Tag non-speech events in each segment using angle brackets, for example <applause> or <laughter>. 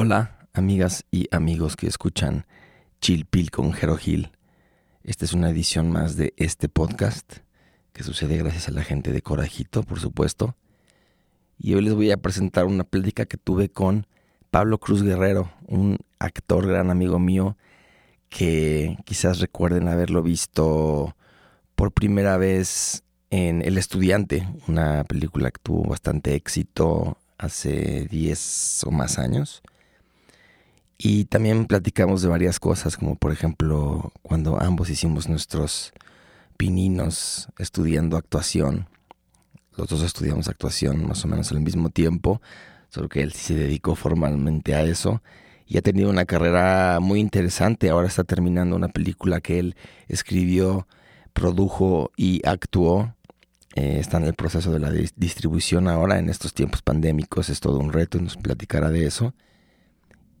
Hola, amigas y amigos que escuchan Chill Pill con Jero Gil. Esta es una edición más de este podcast que sucede gracias a la gente de Corajito, por supuesto. Y hoy les voy a presentar una plática que tuve con Pablo Cruz Guerrero, un actor gran amigo mío que quizás recuerden haberlo visto por primera vez en El Estudiante, una película que tuvo bastante éxito hace 10 o más años. Y también platicamos de varias cosas, como por ejemplo cuando ambos hicimos nuestros pininos estudiando actuación. Los dos estudiamos actuación más o menos al mismo tiempo, solo que él se dedicó formalmente a eso y ha tenido una carrera muy interesante. Ahora está terminando una película que él escribió, produjo y actuó. Eh, está en el proceso de la distribución ahora en estos tiempos pandémicos. Es todo un reto y nos platicará de eso.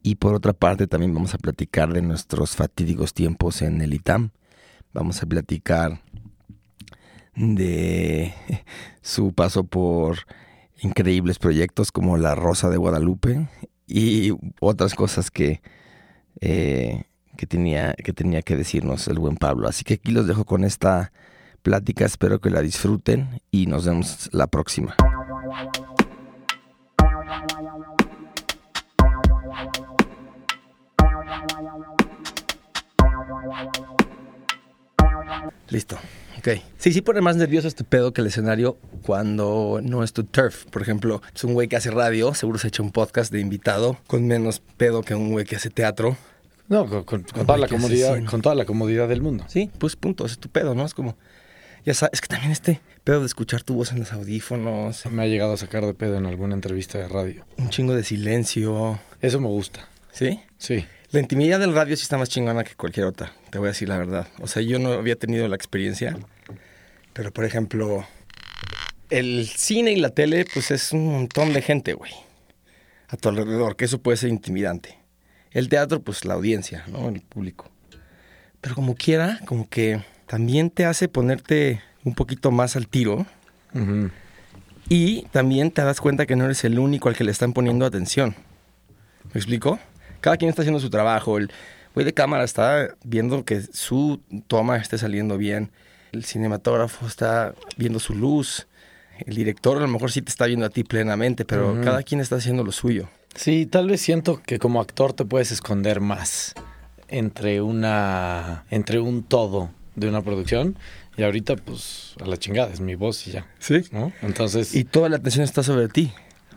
Y por otra parte también vamos a platicar de nuestros fatídicos tiempos en el ITAM. Vamos a platicar de <laughs> su paso por increíbles proyectos como La Rosa de Guadalupe y otras cosas que, eh, que, tenía, que tenía que decirnos el buen Pablo. Así que aquí los dejo con esta plática, espero que la disfruten y nos vemos la próxima. Listo. Ok. Sí, sí pone más nervioso este pedo que el escenario cuando no es tu turf. Por ejemplo, es un güey que hace radio, seguro se echa un podcast de invitado con menos pedo que un güey que hace teatro. No, con, toda la comodidad, con toda la comodidad del mundo. Sí, pues punto, es tu pedo, ¿no? Es como, ya sabes, es que también este pedo de escuchar tu voz en los audífonos. Me ha llegado a sacar de pedo en alguna entrevista de radio. Un chingo de silencio. Eso me gusta. ¿Sí? Sí. La intimidad del radio sí está más chingona que cualquier otra, te voy a decir la verdad. O sea, yo no había tenido la experiencia, pero por ejemplo, el cine y la tele, pues es un montón de gente, güey, a tu alrededor, que eso puede ser intimidante. El teatro, pues la audiencia, ¿no? El público. Pero como quiera, como que también te hace ponerte un poquito más al tiro. Y también te das cuenta que no eres el único al que le están poniendo atención. ¿Me explico? Cada quien está haciendo su trabajo. El güey de cámara está viendo que su toma esté saliendo bien. El cinematógrafo está viendo su luz. El director a lo mejor sí te está viendo a ti plenamente, pero cada quien está haciendo lo suyo. Sí, tal vez siento que como actor te puedes esconder más entre una entre un todo de una producción y ahorita pues a la chingada es mi voz y ya. Sí. ¿no? Entonces y toda la atención está sobre ti.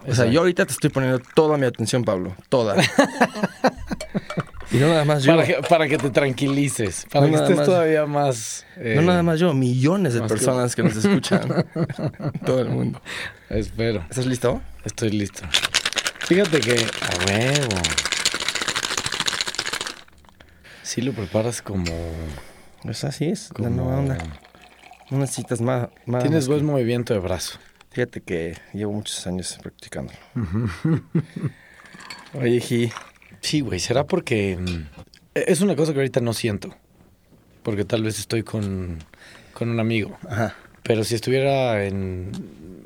O sea, yo ahorita te estoy poniendo toda mi atención, Pablo. Toda. <laughs> y no nada más yo. Para que, te tranquilices. Para que estés todavía más. Eh, no nada más yo, millones de personas que... nos escuchan. <laughs> Todo el mundo. Espero. ¿Estás listo? Estoy listo. Fíjate que. A huevo. Sí lo preparas como. Pues así es, como... la nueva onda. Unas citas más. más Tienes buen movimiento de brazo. Fíjate que llevo muchos años practicándolo. Oye, Ji. Sí, güey, será porque mm, es una cosa que ahorita no siento. Porque tal vez estoy con, un amigo. Ajá. Pero si estuviera en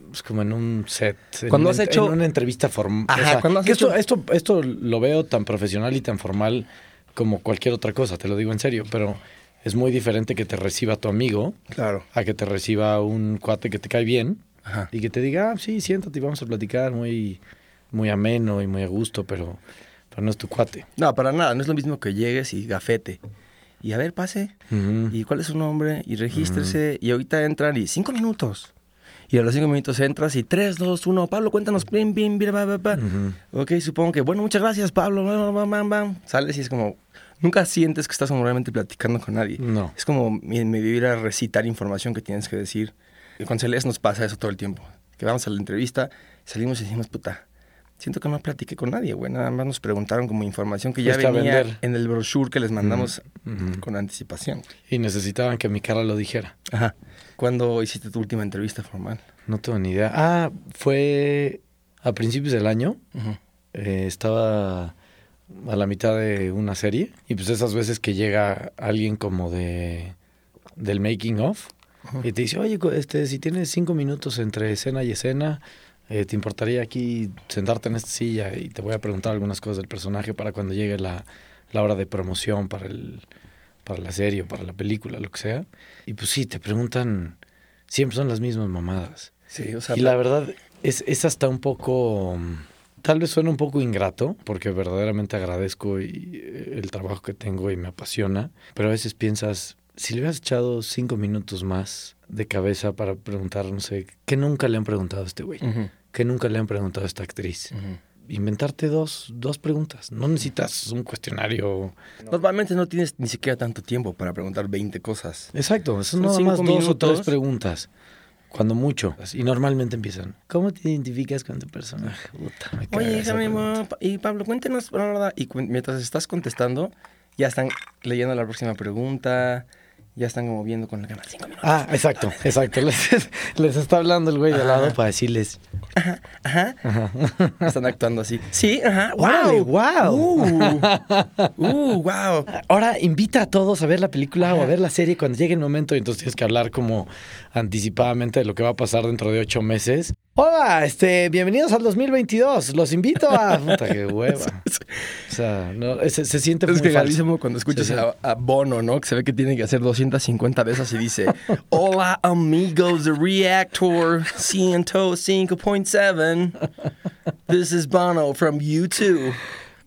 pues, como en un set, cuando has hecho una entrevista formal. Ajá, cuando has hecho... esto, esto, esto lo veo tan profesional y tan formal como cualquier otra cosa, te lo digo en serio, pero es muy diferente que te reciba tu amigo claro. a que te reciba un cuate que te cae bien y que te diga, ah, sí, siéntate y vamos a platicar muy, muy ameno y muy a gusto, pero, pero no es tu cuate. No, para nada, no es lo mismo que llegues y gafete. Y a ver, pase. ¿Y cuál es su nombre? Y regístrese. Y ahorita entran y cinco minutos. Y a los cinco minutos entras y tres, dos, uno, Pablo, cuéntanos, bim, bim, bim, Ok, supongo que, bueno, muchas gracias, Pablo, bam, bam, bam, Sales y es como, nunca sientes que estás realmente platicando con nadie. No. Es como me ir a recitar información que tienes que decir. Con Celeste nos pasa eso todo el tiempo. Que vamos a la entrevista, salimos y decimos, puta, siento que no platiqué con nadie, güey. Nada más nos preguntaron como información que ya venía en el brochure que les mandamos con anticipación. Y necesitaban que mi cara lo dijera. Ajá. ¿Cuándo hiciste tu última entrevista formal? No tengo ni idea. Ah, fue a principios del año. Eh, estaba a la mitad de una serie. Y pues esas veces que llega alguien como de del making of y te dice, oye, este, si tienes cinco minutos entre escena y escena, eh, ¿te importaría aquí sentarte en esta silla y te voy a preguntar algunas cosas del personaje para cuando llegue la, la hora de promoción para, el, para la serie o para la película, lo que sea? Y pues sí, te preguntan, siempre son las mismas mamadas. Sí, o sea, Y la verdad es, es hasta un poco, tal vez suena un poco ingrato, porque verdaderamente agradezco y, eh, el trabajo que tengo y me apasiona, pero a veces piensas, si le hubieras echado cinco minutos más de cabeza para preguntar, no sé, ¿qué nunca le han preguntado a este güey? Ujú, ¿Qué nunca le han preguntado a esta actriz? Inventarte dos, dos preguntas. No necesitas un cuestionario. Normalmente no tienes ni siquiera tanto tiempo para preguntar 20 cosas. Exacto, son Son nada más dos o tres preguntas. Cuando mucho. Y normalmente empiezan. ¿Cómo te identificas con tu personaje? Puta, me Oye, déjame, y Pablo, cuéntenos, bla, bla, bla. y cu- mientras estás contestando, ya están leyendo la próxima pregunta, ya están como viendo con la cámara. Cinco minutos. Ah, exacto, <laughs> exacto. Les, les está hablando el güey de al lado para decirles. Ajá. <laughs> Están actuando así. Sí, ajá. ¡Wow! guau. Uh, <laughs> uh, wow. Ahora invita a todos a ver la película o a ver la serie cuando llegue el momento y entonces tienes que hablar como anticipadamente de lo que va a pasar dentro de ocho meses. Hola, este, bienvenidos al 2022. Los invito a. Puta, qué hueva. O sea, no, se, se siente Es muy que cuando escuchas. A, a Bono, ¿no? Que se ve que tiene que hacer 250 veces y dice: Hola, amigos de Reactor 105.7. This is Bono from U2.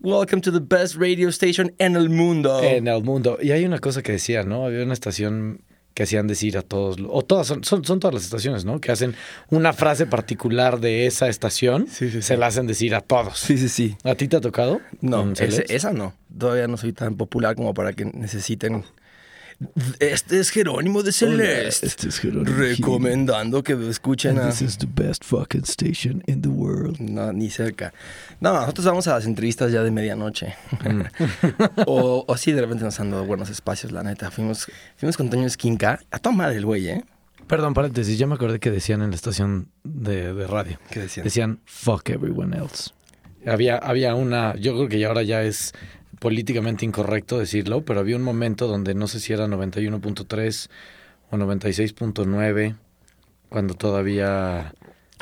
Welcome to the best radio station en el mundo. En el mundo. Y hay una cosa que decía, ¿no? Había una estación que hacían decir a todos, o todas, son, son, son todas las estaciones, ¿no? Que hacen una frase particular de esa estación, Sí, sí, se sí. la hacen decir a todos. Sí, sí, sí. ¿A ti te ha tocado? No, ese- esa no. Todavía no soy tan popular como para que necesiten. Este es Jerónimo de Celeste. Este es Jerónimo Recomendando que escuchen And a. this is the best fucking station in the world. No, ni cerca. No, nosotros vamos a las entrevistas ya de medianoche. <laughs> o, o sí, de repente nos han dado buenos espacios, la neta. Fuimos, fuimos con Toño Esquinca. A tomar madre el güey, ¿eh? Perdón, paréntesis, ya me acordé que decían en la estación de, de radio. ¿Qué decían? Decían, fuck everyone else. Había, había una, yo creo que ya ahora ya es políticamente incorrecto decirlo, pero había un momento donde no sé si era 91.3 o 96.9, cuando todavía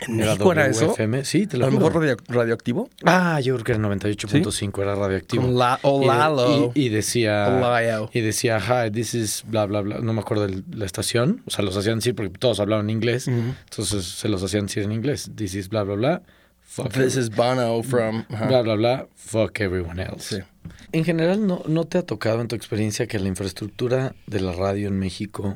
¿En México era eso? Sí, te A lo lo mejor radio- radioactivo. Ah, yo creo que era 98.5, era radioactivo. Con la, o Y de- Lalo. y, y decía Lalo. y decía hi this is bla bla bla no me acuerdo de la estación o sea los hacían decir porque todos hablaban inglés entonces se los hacían decir en inglés this is bla bla bla fuck This is Bono from. ajá. bla bla bla fuck everyone else Sí. En general no no te ha tocado en tu experiencia que la infraestructura de la radio en México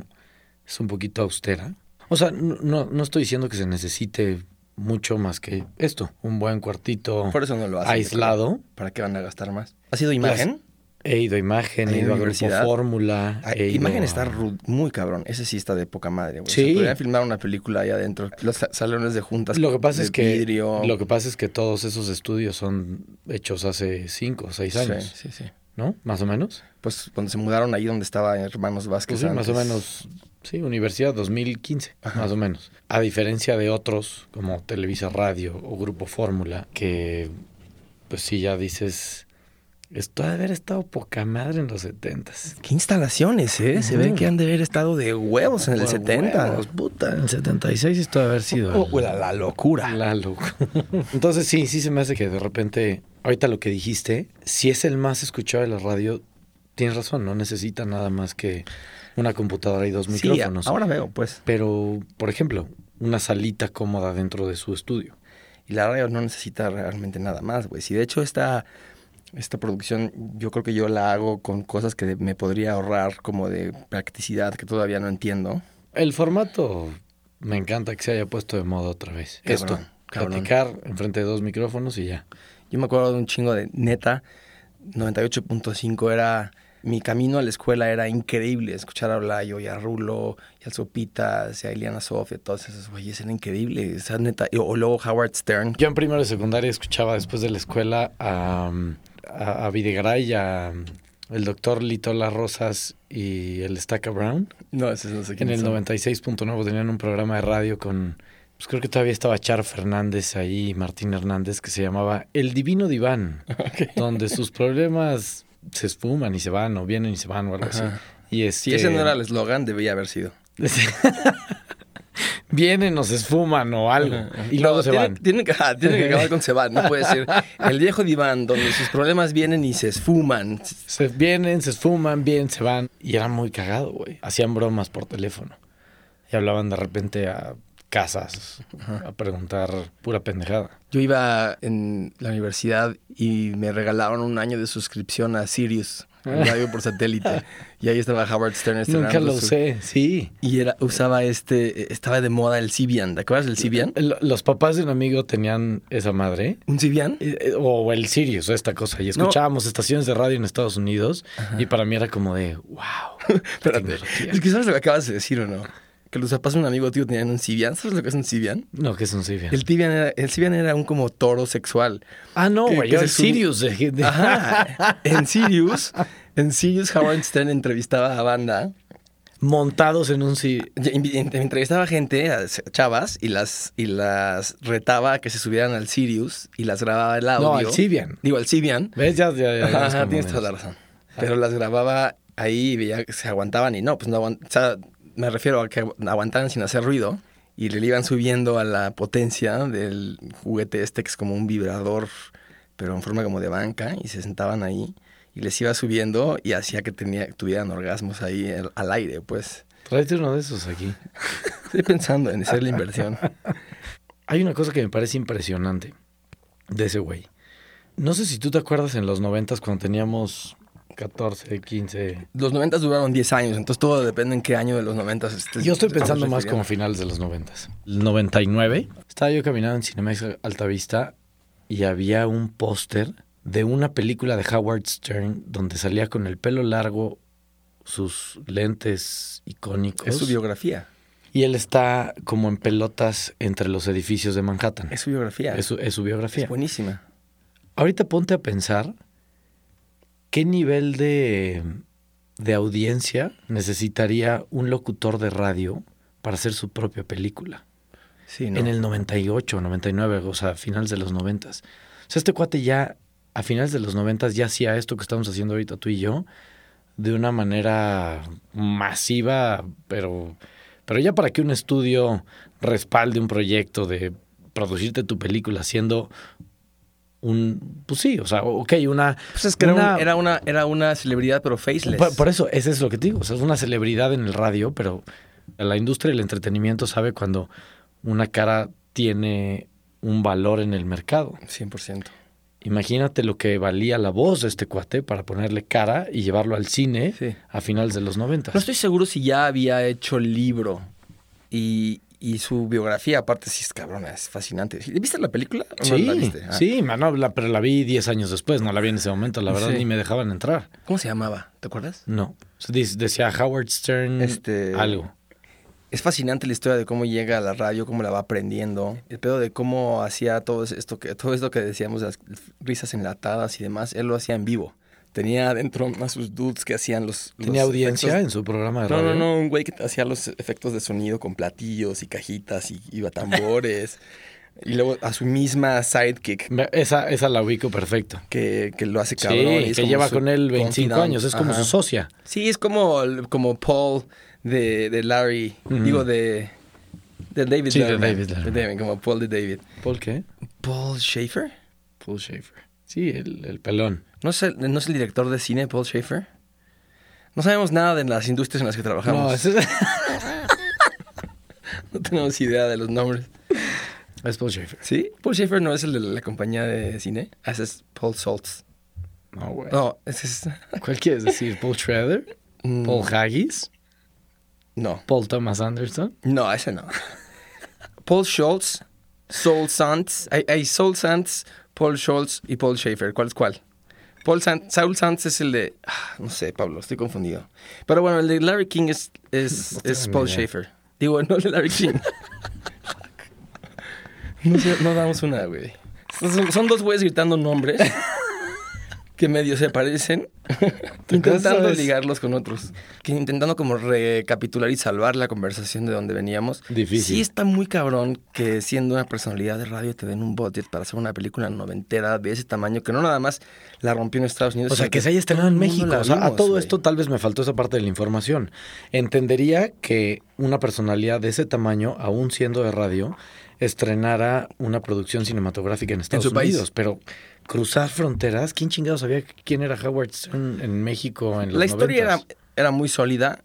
es un poquito austera o sea no no, estoy diciendo que se necesite mucho más que esto un buen cuartito Por eso no lo hacen. aislado. ¿Para qué van a gastar más? ¿Ha sido imagen? He ido a Imagen, he ido a Grupo. Fórmula. Ido imagen está muy cabrón. Ese sí está de poca madre, güey. Sí. Se podría filmar una película ahí adentro. Los sa- salones de juntas. Lo que pasa de es que vidrio. lo que pasa es que todos esos estudios son hechos hace cinco o seis años, Sí, sí, sí. ¿no? Más o menos. Pues cuando se mudaron ahí donde estaba Hermanos Vázquez. Pues sí, más o menos. Sí, Universidad 2015, más o menos. A diferencia de otros como Televisa Radio o Grupo Fórmula, que pues sí ya dices esto ha de haber estado poca madre en los setentas. Qué instalaciones, ¿eh? Se ve que han de haber estado de huevos en el Por 70. huevos, puta. En el 76 esto de haber sido. Oh, la, la locura. La locura. <laughs> Entonces sí, sí se me hace que de repente, ahorita lo que dijiste, si es el más escuchado de la radio, tienes razón, no necesita nada más que una computadora y dos Sí, micrófonos. ahora veo, pues. Pero, por ejemplo, una salita cómoda dentro de su estudio. Y la radio no necesita realmente nada más, güey. Si de hecho esta, esta producción, yo creo que yo la hago con cosas que me podría ahorrar como de practicidad que todavía no entiendo. El formato me encanta que se haya puesto de moda otra vez. Cabrón, Esto, cabrón. platicar enfrente de dos micrófonos y ya. Yo me acuerdo de un chingo de neta, 98.5 era... Mi camino a la escuela era increíble. Escuchar a Olayo y a Rulo y a Sopitas y a Eliana Sofía, todos esos güeyes, era increíble. Esa neta. y- O luego Howard Stern. Yo en primero de secundaria escuchaba después de la escuela a, a, a Videgaray, a el doctor Litola Rosas y el Estaca Brown. No, ese no sé En quién el son. 96.9 tenían un programa de radio con, pues creo que todavía estaba Char Fernández ahí, Martín Hernández, que se llamaba El Divino Diván, <laughs> donde sus problemas se esfuman y se van, o vienen y se van, o algo así. Y Si este- ese no era el eslogan, debía haber sido. <laughs> vienen o se esfuman o algo. Y No, luego se tiene, van. Tiene que, tiene que acabar con se van. No puede ser <laughs> el viejo diván donde sus problemas vienen y se esfuman. Se vienen, se esfuman, vienen, se van. Y era muy cagado, güey. Hacían bromas por teléfono. Y hablaban de repente a casas a preguntar pura pendejada. Yo iba en la universidad y me regalaron un año de suscripción a Sirius, radio por satélite. Y ahí estaba Howard Stern. Nunca lo su- usé, sí. Y era, usaba este, estaba de moda el Cibian. ¿Te acuerdas del Cibian? L- Los papás de un amigo tenían esa madre. ¿Un Cibian? eh, eh, O el Sirius, esta cosa. Y escuchábamos estaciones de radio en Estados Unidos. Y para mí era como de, wow. <laughs> Espérate. Es que sabes lo que acabas de decir o no. Que los papás de un amigo tío tenían un Cibian. ¿Sabes lo que es un Cibian? No, que es un Sirius. El Cibian era, el Cibian era un como toro sexual. Ah, no, güey. el sub- Sirius. de- de- Ajá. <laughs> En Sirius, en Sirius Howard Stern entrevistaba a banda. Montados en un Sirius. Entrevistaba gente, a chavas, y las, y las retaba a que se subieran al Sirius y las grababa el audio. No, al Cibian. Digo, al Cibian. ¿Ves? Ya, ya, ya, Ajá, es tienes toda la razón. Pero las grababa ahí y veía que se aguantaban y no, pues no aguantaban. O sea, me refiero a que aguantaban sin hacer ruido y le iban subiendo a la potencia del juguete este que es como un vibrador, pero en forma como de banca y se sentaban ahí y les iba subiendo y hacía que tenía, tuvieran orgasmos ahí al, al aire, pues. Tráete uno de esos aquí. <laughs> Estoy pensando en hacer la inversión. Hay una cosa que me parece impresionante de ese güey. No sé si tú te acuerdas en los noventas cuando teníamos 14, 15. Los 90 duraron 10 años, entonces todo depende en qué año de los 90 estés. Yo estoy pensando más como finales de los noventas. El 99. Estaba yo caminando en Cinemex Altavista y había un póster de una película de Howard Stern donde salía con el pelo largo, sus lentes icónicos. Es su biografía. y él está como en pelotas entre los edificios de Manhattan. Es su biografía. Es su, es su biografía. Es buenísima. Ahorita ponte a pensar qué nivel de, de audiencia necesitaría un locutor de radio para hacer su propia película. Sí, ¿no? En el 98, 99, o sea, a finales de los 90. O sea, este cuate ya, a finales de los 90 ya hacía esto que estamos haciendo ahorita tú y yo, de una manera masiva, pero, pero ya para que un estudio respalde un proyecto de producirte tu película siendo un, pues sí, o sea, ok, una... Pues es que era, una- un- era una, era una celebridad, pero faceless. por, por eso, ese es lo que te digo. O sea, es una celebridad en el radio, pero la industria del entretenimiento sabe cuando una cara tiene un valor en el mercado. 100%. Imagínate lo que valía la voz de este cuate para ponerle cara y llevarlo al cine Sí. a finales de los 90. No estoy seguro si ya había hecho el libro y, y su biografía, aparte, sí es cabrona, es fascinante. ¿Viste la película? ¿O no Sí, la viste? Ah. sí, mano, la- pero la vi 10 años después, no la vi en ese momento, la verdad Sí. ni me dejaban entrar. ¿Cómo se llamaba? ¿Te acuerdas? No, decía Howard Stern Este- algo. Es fascinante la historia de cómo llega a la radio, cómo la va aprendiendo. El pedo de cómo hacía todo esto que, todo esto que decíamos, las risas enlatadas y demás, él lo hacía en vivo. Tenía adentro a sus dudes que hacían los. ¿Tenía los audiencia efectos- en su programa de No, radio? no, no, un güey que hacía los efectos de sonido con platillos y cajitas y iba tambores. <laughs> y luego a su misma sidekick Esa, esa la ubico perfecto. que, que lo hace cabrón. y Sí, es que lleva con él 25 confidant. años, es como Ajá. su socia. Sí, es como, como Paul de, de Larry, Ujú. digo de, de David Sí, de Letterman. David. De David, como Paul de David. ¿Paul qué? Paul Schaefer. Paul Schaefer. Sí, el, el pelón. ¿No es, el, ¿No es el director de cine Paul Schaefer? No sabemos nada de las industrias en las que trabajamos. No, ese es, <laughs> No tenemos idea de los nombres. es Paul Schaefer. ¿Sí? Paul Schaefer no es el de la compañía de cine. Ah, Ese es Paul Schultz. No, güey. No, ese es... <laughs> ¿Cuál quieres decir? ¿Paul Schrader? Mm, ¿Paul Haggis? No, ¿Paul Thomas Anderson? no, ese no. Paul Schultz, Soul Sands. Hay, hay Soul Sands, Paul Schultz y Paul Schaefer. ¿Cuál es cuál? Paul San- Saul Sands es el de... ah, no sé, Pablo, estoy confundido. Pero bueno, el de Larry King es, es, No es Paul idea. Schaefer. Digo, no el de Larry King. <laughs> no, no damos una, güey. Son, son dos güeyes gritando nombres <laughs> que medio se parecen, <laughs> ¿Te acuerdas intentando ligarlos con otros. Que intentando como recapitular y salvar la conversación de donde veníamos. Difícil. Sí está muy cabrón que siendo una personalidad de radio te den un budget para hacer una película noventera de ese tamaño, que no nada más la rompió en Estados Unidos. O sea, que se haya estrenado en México. O sea, a todo esto tal vez me faltó esa parte de la información. Entendería que una personalidad de ese tamaño, aún siendo de radio, estrenara una producción cinematográfica en Estados su país. Unidos. Pero cruzar fronteras, ¿quién chingado sabía quién era Howard Stern en México en los La historia era, 90s? era muy sólida.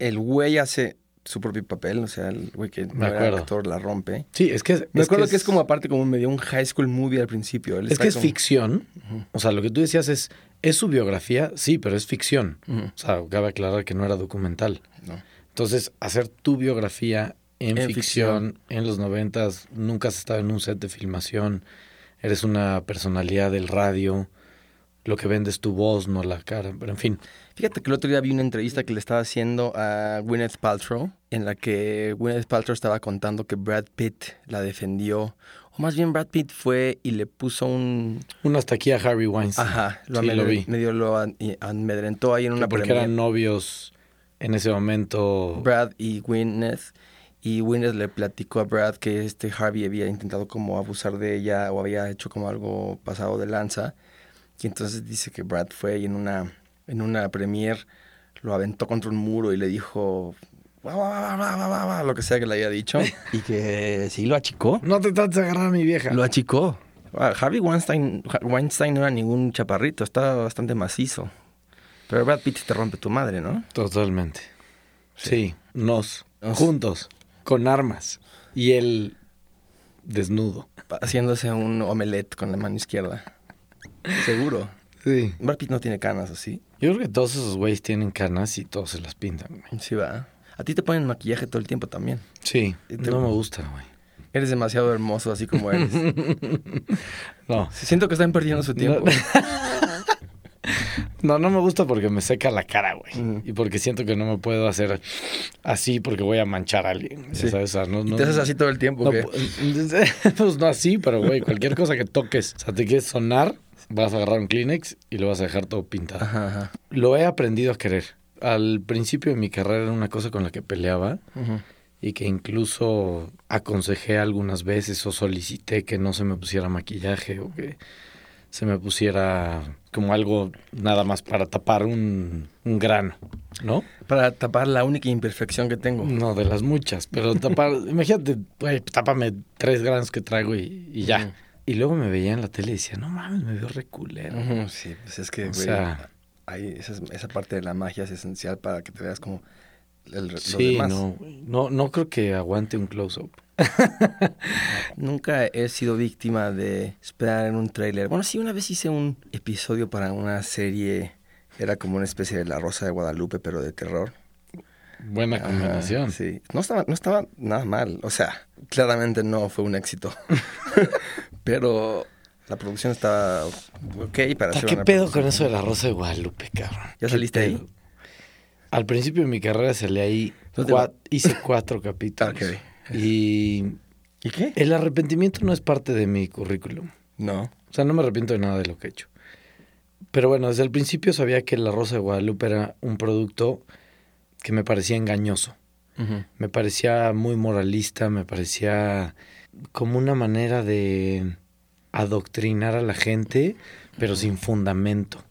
El güey hace su propio papel, o sea, el güey que no era actor la rompe. Sí, es que... Me acuerdo que es, como aparte como medio un high school movie al principio. Él Es que es como- ficción. O sea, lo que tú decías es, ¿es su biografía? Sí, pero es ficción. O sea, cabe aclarar que no era documental. No. Entonces, hacer tu biografía en, En ficción, en los noventas, nunca has estado en un set de filmación, eres una personalidad del radio, lo que vende es tu voz, no la cara, pero en fin. Fíjate que el otro día vi una entrevista que le estaba haciendo a Gwyneth Paltrow, en la que Gwyneth Paltrow estaba contando que Brad Pitt la defendió, o más bien Brad Pitt fue y le puso un... Uno hasta aquí a Harvey Weinstein. Ajá, lo, Sí, lo vi. medio lo amedrentó ahí en una porque eran novios en ese momento. Brad y Gwyneth. Y Gwyneth le platicó a Brad que este Harvey había intentado como abusar de ella o había hecho como algo pasado de lanza. Y entonces dice que Brad fue y en una, en una premiere lo aventó contra un muro y le dijo "Guau, guau, guau, guau, guau, guau", guau", lo que sea que le haya dicho. <laughs> y que sí lo achicó. No te trates de agarrar a mi vieja. Lo achicó. Ah, Harvey Weinstein, Weinstein no era ningún chaparrito, estaba bastante macizo. Pero Brad Pitt te rompe tu madre, ¿no? Totalmente. Sí, nos, Nos. juntos, con armas. Y él desnudo. Haciéndose un omelette con la mano izquierda. Seguro. Sí. Brad Pitt no tiene canas, ¿o sí? Yo creo que todos esos güeyes tienen canas y todos se las pintan, güey. Sí, va. A ti te ponen maquillaje todo el tiempo también. Sí, te- no me gusta, güey. Eres demasiado hermoso así como eres. <laughs> No. Siento que están perdiendo su tiempo. No, <laughs> no me gusta porque me seca la cara, güey. Y porque siento que no me puedo hacer así porque voy a manchar a alguien. ya Sí. ¿sabes? O sea, no, ¿Y no- te haces así todo el tiempo? no ¿qué? pu- <laughs> pues no así, pero güey, cualquier cosa que toques, o sea, te quieres sonar, vas a agarrar un Kleenex y lo vas a dejar todo pintado. Ajá, ajá. Lo he aprendido a querer. Al principio de mi carrera era una cosa con la que peleaba y que incluso aconsejé algunas veces o solicité que no se me pusiera maquillaje o que se me pusiera como algo nada más para tapar un, un grano, ¿no? Para tapar la única imperfección que tengo. No de las muchas, pero tapar, <laughs> imagínate, güey, tápame tres granos que traigo y, y ya. Y luego me veía en la tele y decía, no mames, me veo reculero. Sí, pues es que, O güey, sea- hay esa, esa parte de la magia es esencial para que te veas como el, los Sí, demás. no, no, no creo que aguante un close-up. <laughs> Nunca he sido víctima de esperar en un tráiler. Bueno, sí, una vez hice un episodio para una serie, era como una especie de La Rosa de Guadalupe, pero de terror. Buena Ajá, combinación. sí, no estaba, no estaba nada mal. O sea, claramente no fue un éxito. <laughs> <laughs> pero la producción estaba ok para hacer ¿Qué una pedo con eso de la Rosa de Guadalupe, cabrón? ¿Ya ¿Qué saliste ahí? Al principio de mi carrera salí ahí, hice cuatro capítulos. Ok. Y ¿Y qué? el arrepentimiento no es parte de mi currículum. No. O sea, no me arrepiento de nada de lo que he hecho. Pero bueno, desde el principio sabía que La Rosa de Guadalupe era un producto que me parecía engañoso. Me parecía muy moralista, me parecía como una manera de adoctrinar a la gente, pero sin fundamento,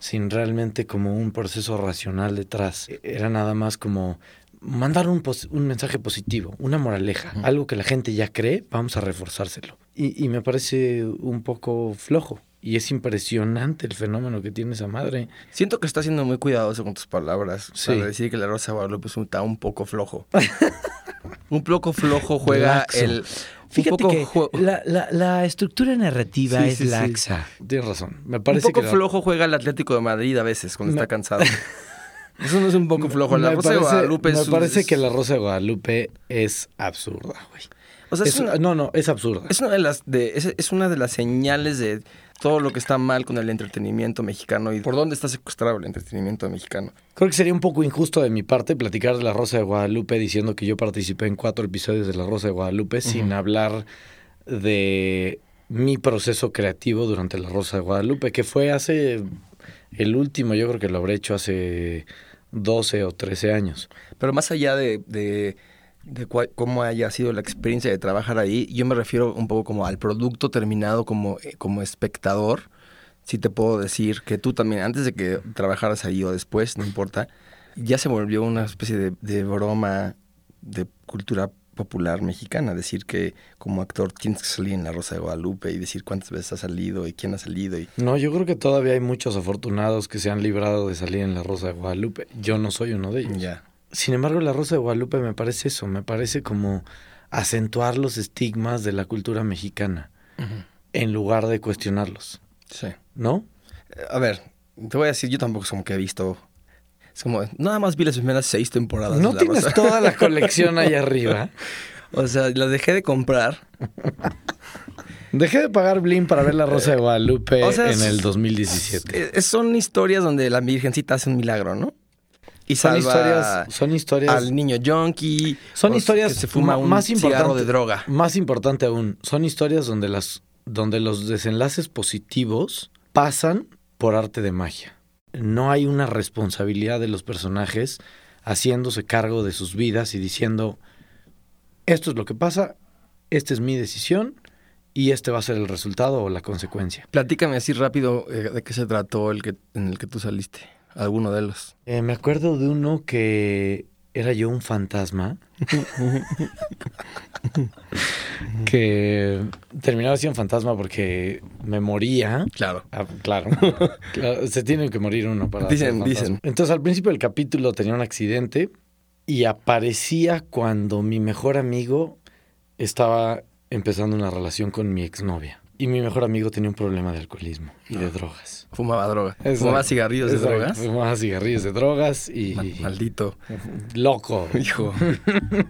sin realmente como un proceso racional detrás. Era nada más como mandar un, pos- un mensaje positivo, una moraleja, algo que la gente ya cree, vamos a reforzárselo. Y, y me parece un poco flojo. Y es impresionante el fenómeno que tiene esa madre. Siento que estás siendo muy cuidadoso con tus palabras. Sí. Para decir que la Rosa Guadalupe es un, está un poco flojo. <laughs> un poco flojo juega Laxo. el. un Fíjate poco que la, la- la estructura narrativa Sí, es sí, sí. laxa. Tienes razón. Me un poco que flojo juega el Atlético de Madrid a veces cuando Me- está cansado. <laughs> Eso no es un poco flojo. La me Rosa de Guadalupe me es. un- parece es- que la Rosa de Guadalupe es absurda, güey. O sea, es, Es- una, No, no, es absurda. es una de las de, es, es una de las señales de todo lo que está mal con el entretenimiento mexicano y por dónde está secuestrado el entretenimiento mexicano. Creo que sería un poco injusto de mi parte platicar de la Rosa de Guadalupe diciendo que yo participé en cuatro episodios de la Rosa de Guadalupe sin hablar de mi proceso creativo durante La Rosa de Guadalupe, que fue hace el último, yo creo que lo habré hecho hace 12 o 13 años. Pero más allá de, de, de cómo haya sido la experiencia de trabajar ahí, yo me refiero un poco como al producto terminado como, eh, como espectador. Sí te puedo decir que tú también, antes de que trabajaras ahí o después, no importa, ya se volvió una especie de, de broma de cultura popular mexicana. Decir que como actor tienes que salir en La Rosa de Guadalupe y decir cuántas veces ha salido y quién ha salido. Y... No, yo creo que todavía hay muchos afortunados que se han librado de salir en La Rosa de Guadalupe. Yo no soy uno de ellos. Ya. Sin embargo, La Rosa de Guadalupe me parece eso, me parece como acentuar los estigmas de la cultura mexicana en lugar de cuestionarlos, Sí. ¿no? A ver, te voy a decir, yo tampoco es como que he visto. Es como, nada más vi las primeras seis temporadas. ¿No La tienes Rosa. toda la <laughs> colección ahí arriba? <laughs> O sea, las dejé de comprar. Dejé de pagar Blim para ver La Rosa de Guadalupe O sea, en el es- 2017. Eh, son historias donde la virgencita hace un milagro, ¿no? Y Son historias, son historias, al niño junkie. son o historias que se fuma ma- un más cigarro de droga. Más importante aún, son historias donde las, donde los desenlaces positivos pasan por arte de magia. No hay una responsabilidad de los personajes haciéndose cargo de sus vidas y diciendo esto es lo que pasa, esta es mi decisión y este va a ser el resultado o la consecuencia. Platícame así rápido eh, de qué se trató el que, en el que tú saliste. Alguno de los. Eh, me acuerdo de uno que era yo un fantasma. <laughs> que terminaba siendo fantasma porque me moría. Claro. Ah, claro. Claro, Se tiene que morir uno para. Dicen, dicen. Entonces, al principio del capítulo tenía un accidente y aparecía cuando mi mejor amigo estaba empezando una relación con mi exnovia. Y mi mejor amigo tenía un problema de alcoholismo y de drogas. Fumaba droga. Exacto. Fumaba cigarrillos de Exacto. drogas. Fumaba cigarrillos de drogas y... Ma- Maldito. <laughs> Loco. Hijo.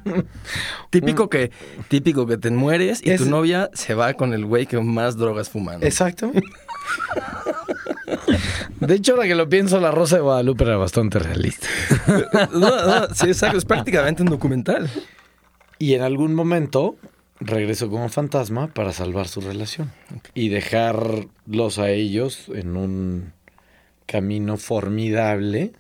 <laughs> típico que típico que te mueres y tu novia se va con el güey que más drogas fuma. ¿no? Exacto. De hecho, ahora que lo pienso, La Rosa de Guadalupe era bastante realista. <laughs> no, no, sí, exacto. Es prácticamente un documental. Y en algún momento regresó como fantasma para salvar su relación y dejarlos a ellos en un camino formidable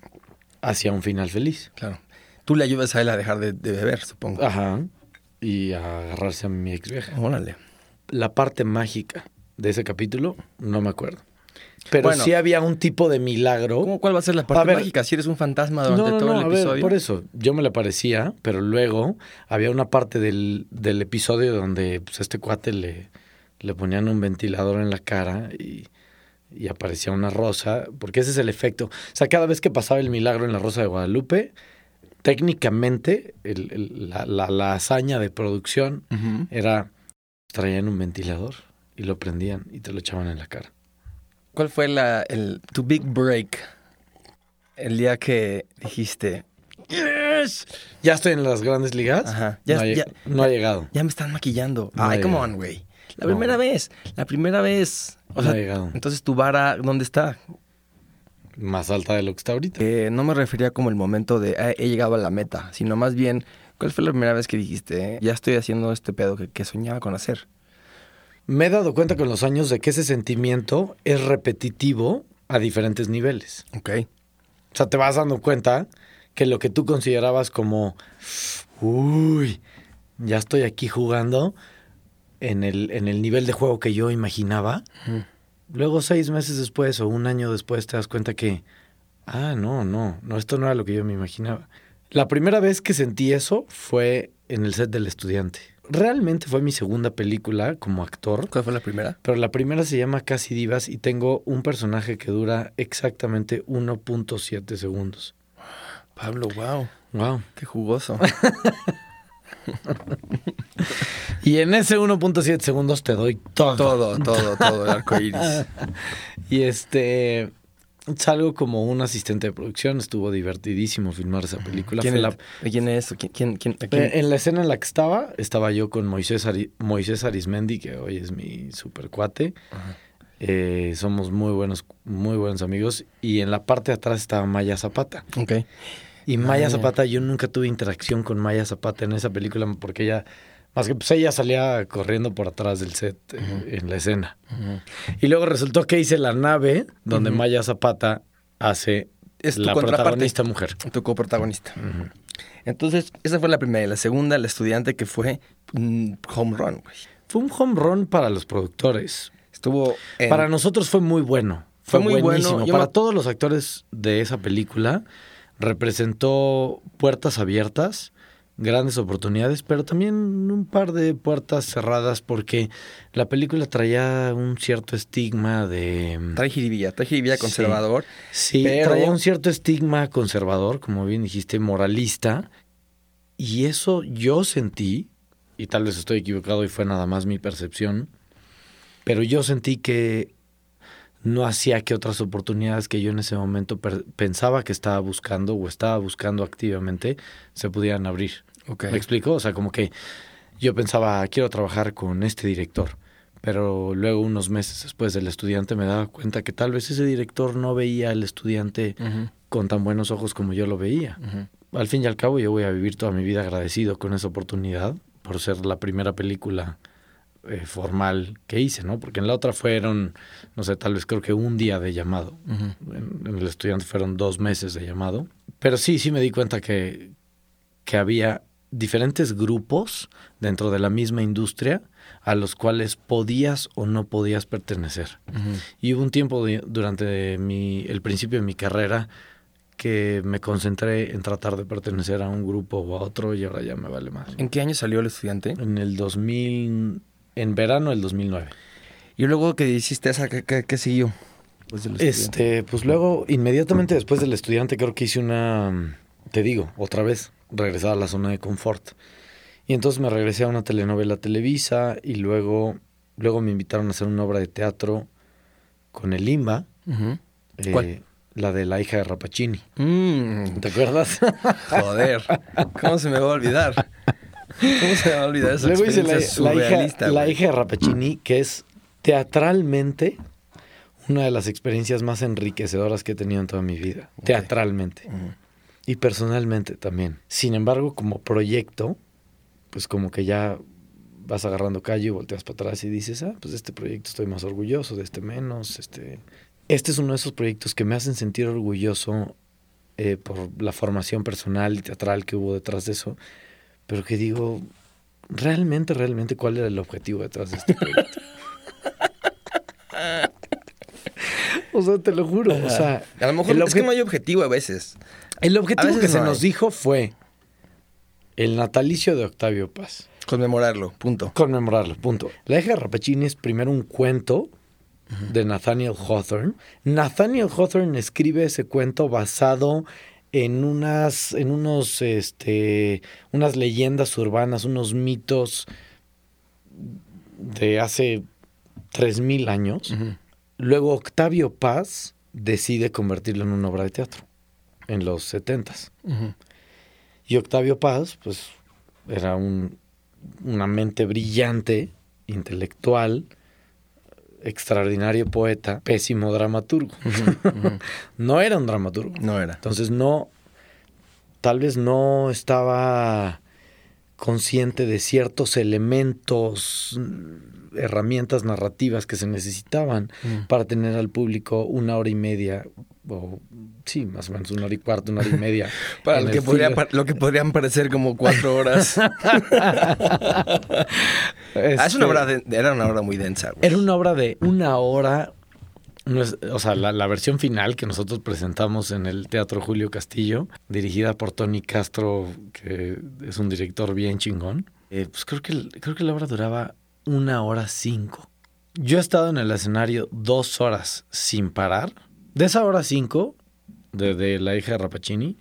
hacia un final feliz. Claro. Tú le ayudas a él a dejar de, de beber, supongo. Ajá. Y a agarrarse a mi ex vieja. Órale. La parte mágica de ese capítulo, no me acuerdo. Pero Bueno. sí había un tipo de milagro. ¿Cómo, ¿Cuál va a ser la parte ver. mágica si eres un fantasma durante No, no, todo no, el ver, episodio? por eso, yo me le parecía, pero luego había una parte del, del episodio donde pues, este cuate le, le ponían un ventilador en la cara y, y aparecía una rosa, porque ese es el efecto. O sea, cada vez que pasaba el milagro en la Rosa de Guadalupe, técnicamente el- el- la, la- la hazaña de producción era, traían un ventilador y lo prendían y te lo echaban en la cara. ¿Cuál fue la, el, tu big break? El día que dijiste, ¡Yes! ¿Ya estoy en las grandes ligas? Ajá. Ya- no, ya- no ha llegado. Ya me están maquillando. No Ay, come on, güey. La No. primera vez. La primera vez. O No ha sea, llegado. entonces tu vara, ¿dónde está? Más alta de lo que está ahorita. Que no me refería como el momento de "Ah, he llegado a la meta, sino más bien, ¿cuál fue la primera vez que dijiste, eh, ya estoy haciendo este pedo que, que soñaba con hacer? Me he dado cuenta con los años de que ese sentimiento es repetitivo a diferentes niveles. Ok. O sea, te vas dando cuenta que lo que tú considerabas como, uy, ya estoy aquí jugando en el, en el nivel de juego que yo imaginaba. Luego, seis meses después o un año después, te das cuenta que, ah, no, no, no, esto no era lo que yo me imaginaba. La primera vez que sentí eso fue en el set del estudiante. Realmente fue mi segunda película como actor. ¿Cuál fue la primera? Pero la primera se llama Casi Divas y tengo un personaje que dura exactamente 1.7 segundos. Pablo, wow. Wow. Qué jugoso. <laughs> Y en ese 1.7 segundos te doy todo. todo, todo, todo el arco iris. <laughs> Y este salgo como un asistente de producción, estuvo divertidísimo filmar esa película. ¿Quién, la- ¿Quién es? ¿Quién, quién? Eh, En la escena en la que estaba, estaba yo con Moisés, Ari- Moisés Arismendi, que hoy es mi super cuate. Eh, somos muy buenos, muy buenos amigos. Y en la parte de atrás estaba Maya Zapata. Ok. Y Maya Maya. Zapata, yo nunca tuve interacción con Maya Zapata en esa película porque ella Más que pues ella salía corriendo por atrás del set eh, en la escena. Y luego resultó que hice la nave donde Maya Zapata hace Es tu la protagonista mujer. Tu coprotagonista. Entonces, esa fue la primera. Y la segunda, la estudiante que fue un home run, güey. Fue un home run para los productores. Estuvo en... Para nosotros fue muy bueno. Fue Fue, muy bueno. buenísimo. Yo Para me- todos los actores de esa película representó puertas abiertas, grandes oportunidades, pero también un par de puertas cerradas porque la película traía un cierto estigma de... Trae jiribilla, trae jiribilla Sí. conservador. Sí, Pero- traía un cierto estigma conservador, como bien dijiste, moralista. Y eso yo sentí, y tal vez estoy equivocado y fue nada más mi percepción, pero yo sentí que no hacía que otras oportunidades que yo en ese momento pensaba que estaba buscando o estaba buscando activamente se pudieran abrir. ¿Me explico? O sea, como que yo pensaba, quiero trabajar con este director, pero luego unos meses después del estudiante me daba cuenta que tal vez ese director no veía al estudiante con tan buenos ojos como yo lo veía. Al fin y al cabo yo voy a vivir toda mi vida agradecido con esa oportunidad por ser la primera película eh, formal que hice, ¿no? Porque en la otra fueron, no sé, tal vez creo que un día de llamado. En, en el estudiante fueron dos meses de llamado. Pero sí, sí me di cuenta que, que había diferentes grupos dentro de la misma industria a los cuales podías o no podías pertenecer. Y hubo un tiempo de- durante mi, el principio de mi carrera que me concentré en tratar de pertenecer a un grupo o a otro y ahora ya me vale más. ¿En qué año salió el estudiante? En el 2000, en verano del 2009. Y luego que hiciste esa, ¿qué, qué- qué siguió? Este, pues luego, inmediatamente después del estudiante, creo que hice una, te digo, otra vez, regresar a la zona de confort. Y entonces me regresé a una telenovela Televisa y luego, luego me invitaron a hacer una obra de teatro con el Limba. Ujú. eh, ¿Cuál? La de la hija de Rapacini. Mm, ¿Te acuerdas? <laughs> joder, ¿cómo se me va a olvidar? ¿Cómo se va a olvidar esa Luego hice la, hija, la hija de Rapacini, que es teatralmente una de las experiencias más enriquecedoras que he tenido en toda mi vida. Teatralmente. Y personalmente también. Sin embargo, como proyecto, pues como que ya vas agarrando calle y volteas para atrás y dices, ah, pues de este proyecto estoy más orgulloso, de este menos. Este, este es uno de esos proyectos que me hacen sentir orgulloso eh, por la formación personal y teatral que hubo detrás de eso. Pero que digo, realmente, realmente, ¿cuál era el objetivo detrás de este proyecto? <laughs> o sea, te lo juro. O sea, A lo mejor el es que no hay objetivo a veces. el objetivo veces que se no nos dijo fue el natalicio de Octavio Paz. Conmemorarlo, punto. Conmemorarlo, punto. La hija de Rapacini es primero un cuento de Nathaniel Hawthorne. Nathaniel Hawthorne escribe ese cuento basado en unas, en unos, este, unas leyendas urbanas, unos mitos de hace 3000 años. Luego Octavio Paz decide convertirlo en una obra de teatro en los setentas. Ujú. Y Octavio Paz, pues, era un, una mente brillante, intelectual, extraordinario poeta, pésimo dramaturgo. <laughs> no era un dramaturgo. No era. Entonces no, tal vez no estaba consciente de ciertos elementos, herramientas narrativas que se necesitaban Mm. para tener al público una hora y media, o sí, más o menos una hora y cuarto, una hora y media. <laughs> Para lo que, podría, lo que podrían parecer como cuatro horas. <laughs> Ah, es Este, una obra de- era una obra muy densa. güey. Era una obra de una hora. o sea, la, la versión final que nosotros presentamos en el Teatro Julio Castillo, dirigida por Tony Castro, que es un director bien chingón. eh, pues creo que, creo que la obra duraba una hora cinco. Yo he estado en el escenario dos horas sin parar. De esa hora cinco, de, de La hija de Rapacini,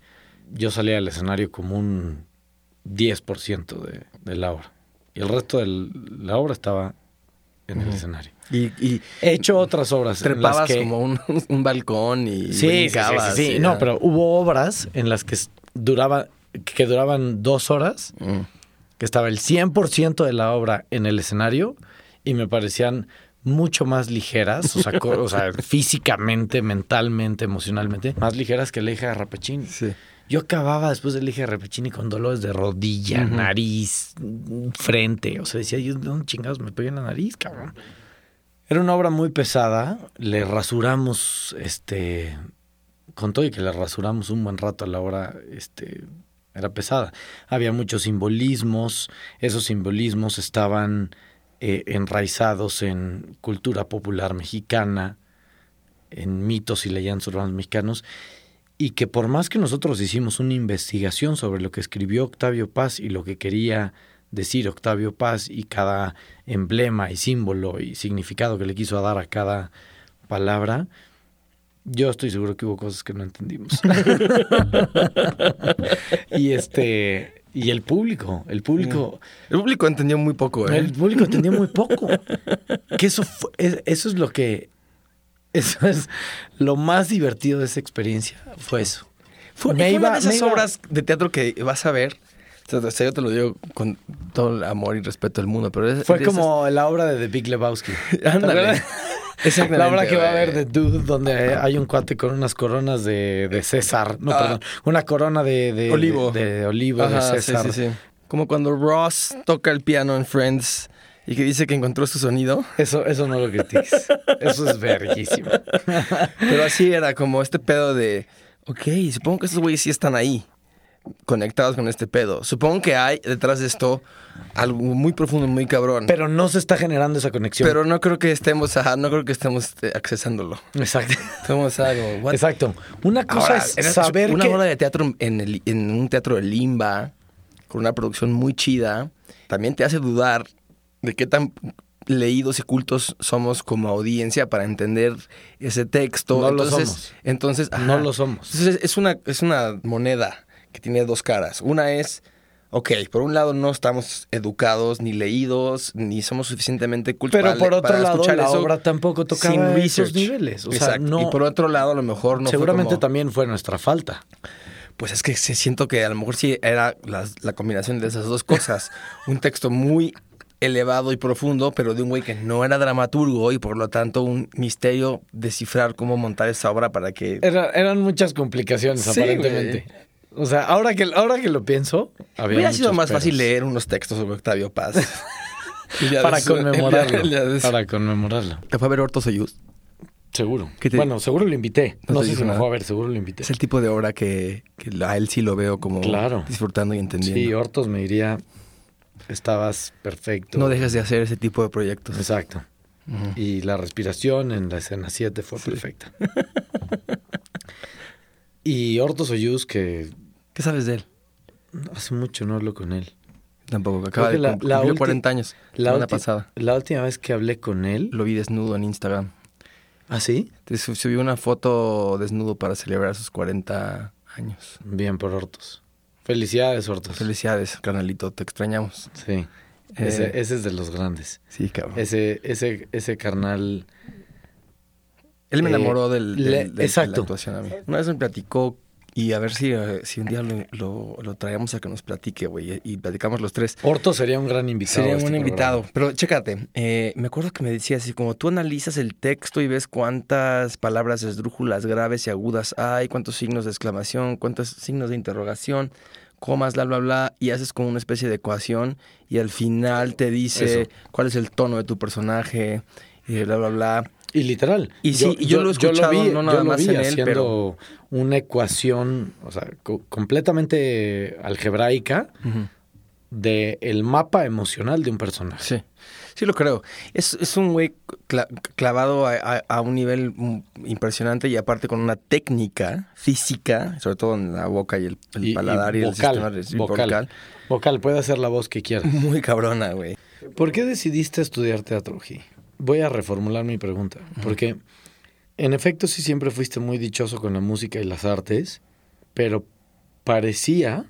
yo salía al escenario como un 10% de, de la obra. Y el resto de la obra estaba en el escenario. Y, y He hecho otras obras. en las trepabas que- como un, un balcón y Sí, sí, sí, No, pero hubo obras en las que duraba, que duraban dos horas, Mm. que estaba el 100% de la obra en el escenario y me parecían mucho más ligeras, o sea, o sea, <laughs> físicamente, mentalmente, emocionalmente, más ligeras que la hija de Rapacini. Sí. Yo acababa después del Eje Repechini con dolores de rodilla, nariz, frente. O sea, decía yo, ¿dónde chingados me pegué en la nariz, cabrón? Era una obra muy pesada. Le rasuramos, este, con todo y que le rasuramos un buen rato a la hora, este, era pesada. Había muchos simbolismos. Esos simbolismos estaban eh, enraizados en cultura popular mexicana, en mitos y leyendas urbanos mexicanos, y que por más que nosotros hicimos una investigación sobre lo que escribió Octavio Paz y lo que quería decir Octavio Paz y cada emblema y símbolo y significado que le quiso dar a cada palabra, yo estoy seguro que hubo cosas que no entendimos. <laughs> <laughs> y este y el público, el público El público entendió muy poco, ¿eh? el público entendió muy poco. Que eso, fue- es- eso es lo que. Eso es lo más divertido de esa experiencia. Fue eso. Fue, Me fue iba- una de esas me iba- obras de teatro que vas a ver. O sea, yo te lo digo con todo el amor y respeto del mundo, pero es, Fue como la obra de The Big Lebowski. ¿Te <laughs> Ándale. Exactamente, La obra que va a haber de Dude, donde hay un cuate con unas coronas de, de César. No, Ah. perdón. Una corona de, de Olivo. De, de olivo Ajá, de sí, César. sí, sí. Como cuando Ross toca el piano en Friends y que dice que encontró su sonido. Eso, eso no lo critiques. Eso es verguísimo. <laughs> Pero así era como este pedo de, ok, supongo que estos güeyes sí están ahí, conectados con este pedo. Supongo que hay detrás de esto algo muy profundo, muy cabrón. Pero, Pero no se está generando esa conexión. no creo que estemos, no creo que estemos eh, accesándolo. Exacto. Somos algo. what? Exacto. Una cosa Ahora, es era saber una que... obra de teatro en, el- en un teatro de Limba, con una producción muy chida, también te hace dudar de qué tan leídos y cultos somos como audiencia para entender ese texto. No lo somos. Entonces, No lo somos. Entonces es una, es una moneda que tiene dos caras. Una es, ok, por un lado no estamos educados, ni leídos, ni somos suficientemente cultos Pero por otro para lado, la eso obra tampoco tocaba sin esos niveles. O sea, no... Y por otro lado, a lo mejor no fue seguramente como- también fue nuestra falta. pues es que se siento que a lo mejor sí era la, la combinación de esas dos cosas. <laughs> un texto muy elevado y profundo, pero de un güey que no era dramaturgo y por lo tanto un misterio descifrar cómo montar esa obra para que... Era- eran muchas complicaciones, Sí, aparentemente. O sea, ahora que, ahora que lo pienso, había Hubiera sido más peros. fácil leer unos textos sobre Octavio Paz. <laughs> Para su- el día- conmemorarlo. Para conmemorarlo. ¿Te fue a ver Horto Soyuz? Seguro. ¿Qué te- Bueno, seguro lo invité. No sé si me fue a ver, seguro lo invité. Es el tipo de obra que, que a él sí lo veo como Claro. disfrutando y entendiendo. Sí, Hortos me diría, estabas perfecto. no dejas de hacer ese tipo de proyectos. Exacto. Y la respiración en la escena 7 fue perfecta. <laughs> y Hortos Soyuz, que ¿Qué sabes de él? hace mucho no hablo con él. Tampoco. Acaba Creo de la- cum- la cumplió ulti- 40 años. La semana pasada. la última vez que hablé con él. Lo vi desnudo en Instagram. ¿Ah, sí? Te subió una foto desnudo para celebrar sus 40 años. Bien por Hortos. Felicidades, Hortos. Felicidades, carnalito, te extrañamos. Sí. Eh, Ese, ese es de los grandes. Sí, cabrón. Ese, ese, ese carnal. Él me eh, enamoró del, del- le- del- de exacto. la actuación a mí. Una vez me platicó y a ver si, eh, si un día lo, lo, lo traemos a que nos platique, güey, y platicamos los tres. Hortos sería un gran invitado. Sería un este invitado. Pero chécate, eh, me acuerdo que me decía así como tú analizas el texto y ves cuántas palabras esdrújulas, graves y agudas hay, cuántos signos de exclamación, cuántos signos de interrogación, comas, bla, bla, bla, y haces como una especie de ecuación y al final te dice Eso. cuál es el tono de tu personaje, y bla, bla, bla. Y literal. Y sí, yo lo he escuchado, no nada yo lo más vi en él, haciendo pero- una ecuación, o sea, co- completamente algebraica de el mapa emocional de un personaje. Sí, sí lo creo. Es, es un güey cla- clavado a, a- a un nivel mm, impresionante y aparte con una técnica física, sobre todo en la boca y el, el Y- y paladar y, el vocal, sistema vocal. vocal, Vocal, puede hacer la voz que quiera. muy cabrona, güey. ¿Por qué decidiste estudiar teatro, G? Voy a reformular mi pregunta. Porque, en efecto, sí siempre fuiste muy dichoso con la música y las artes, pero parecía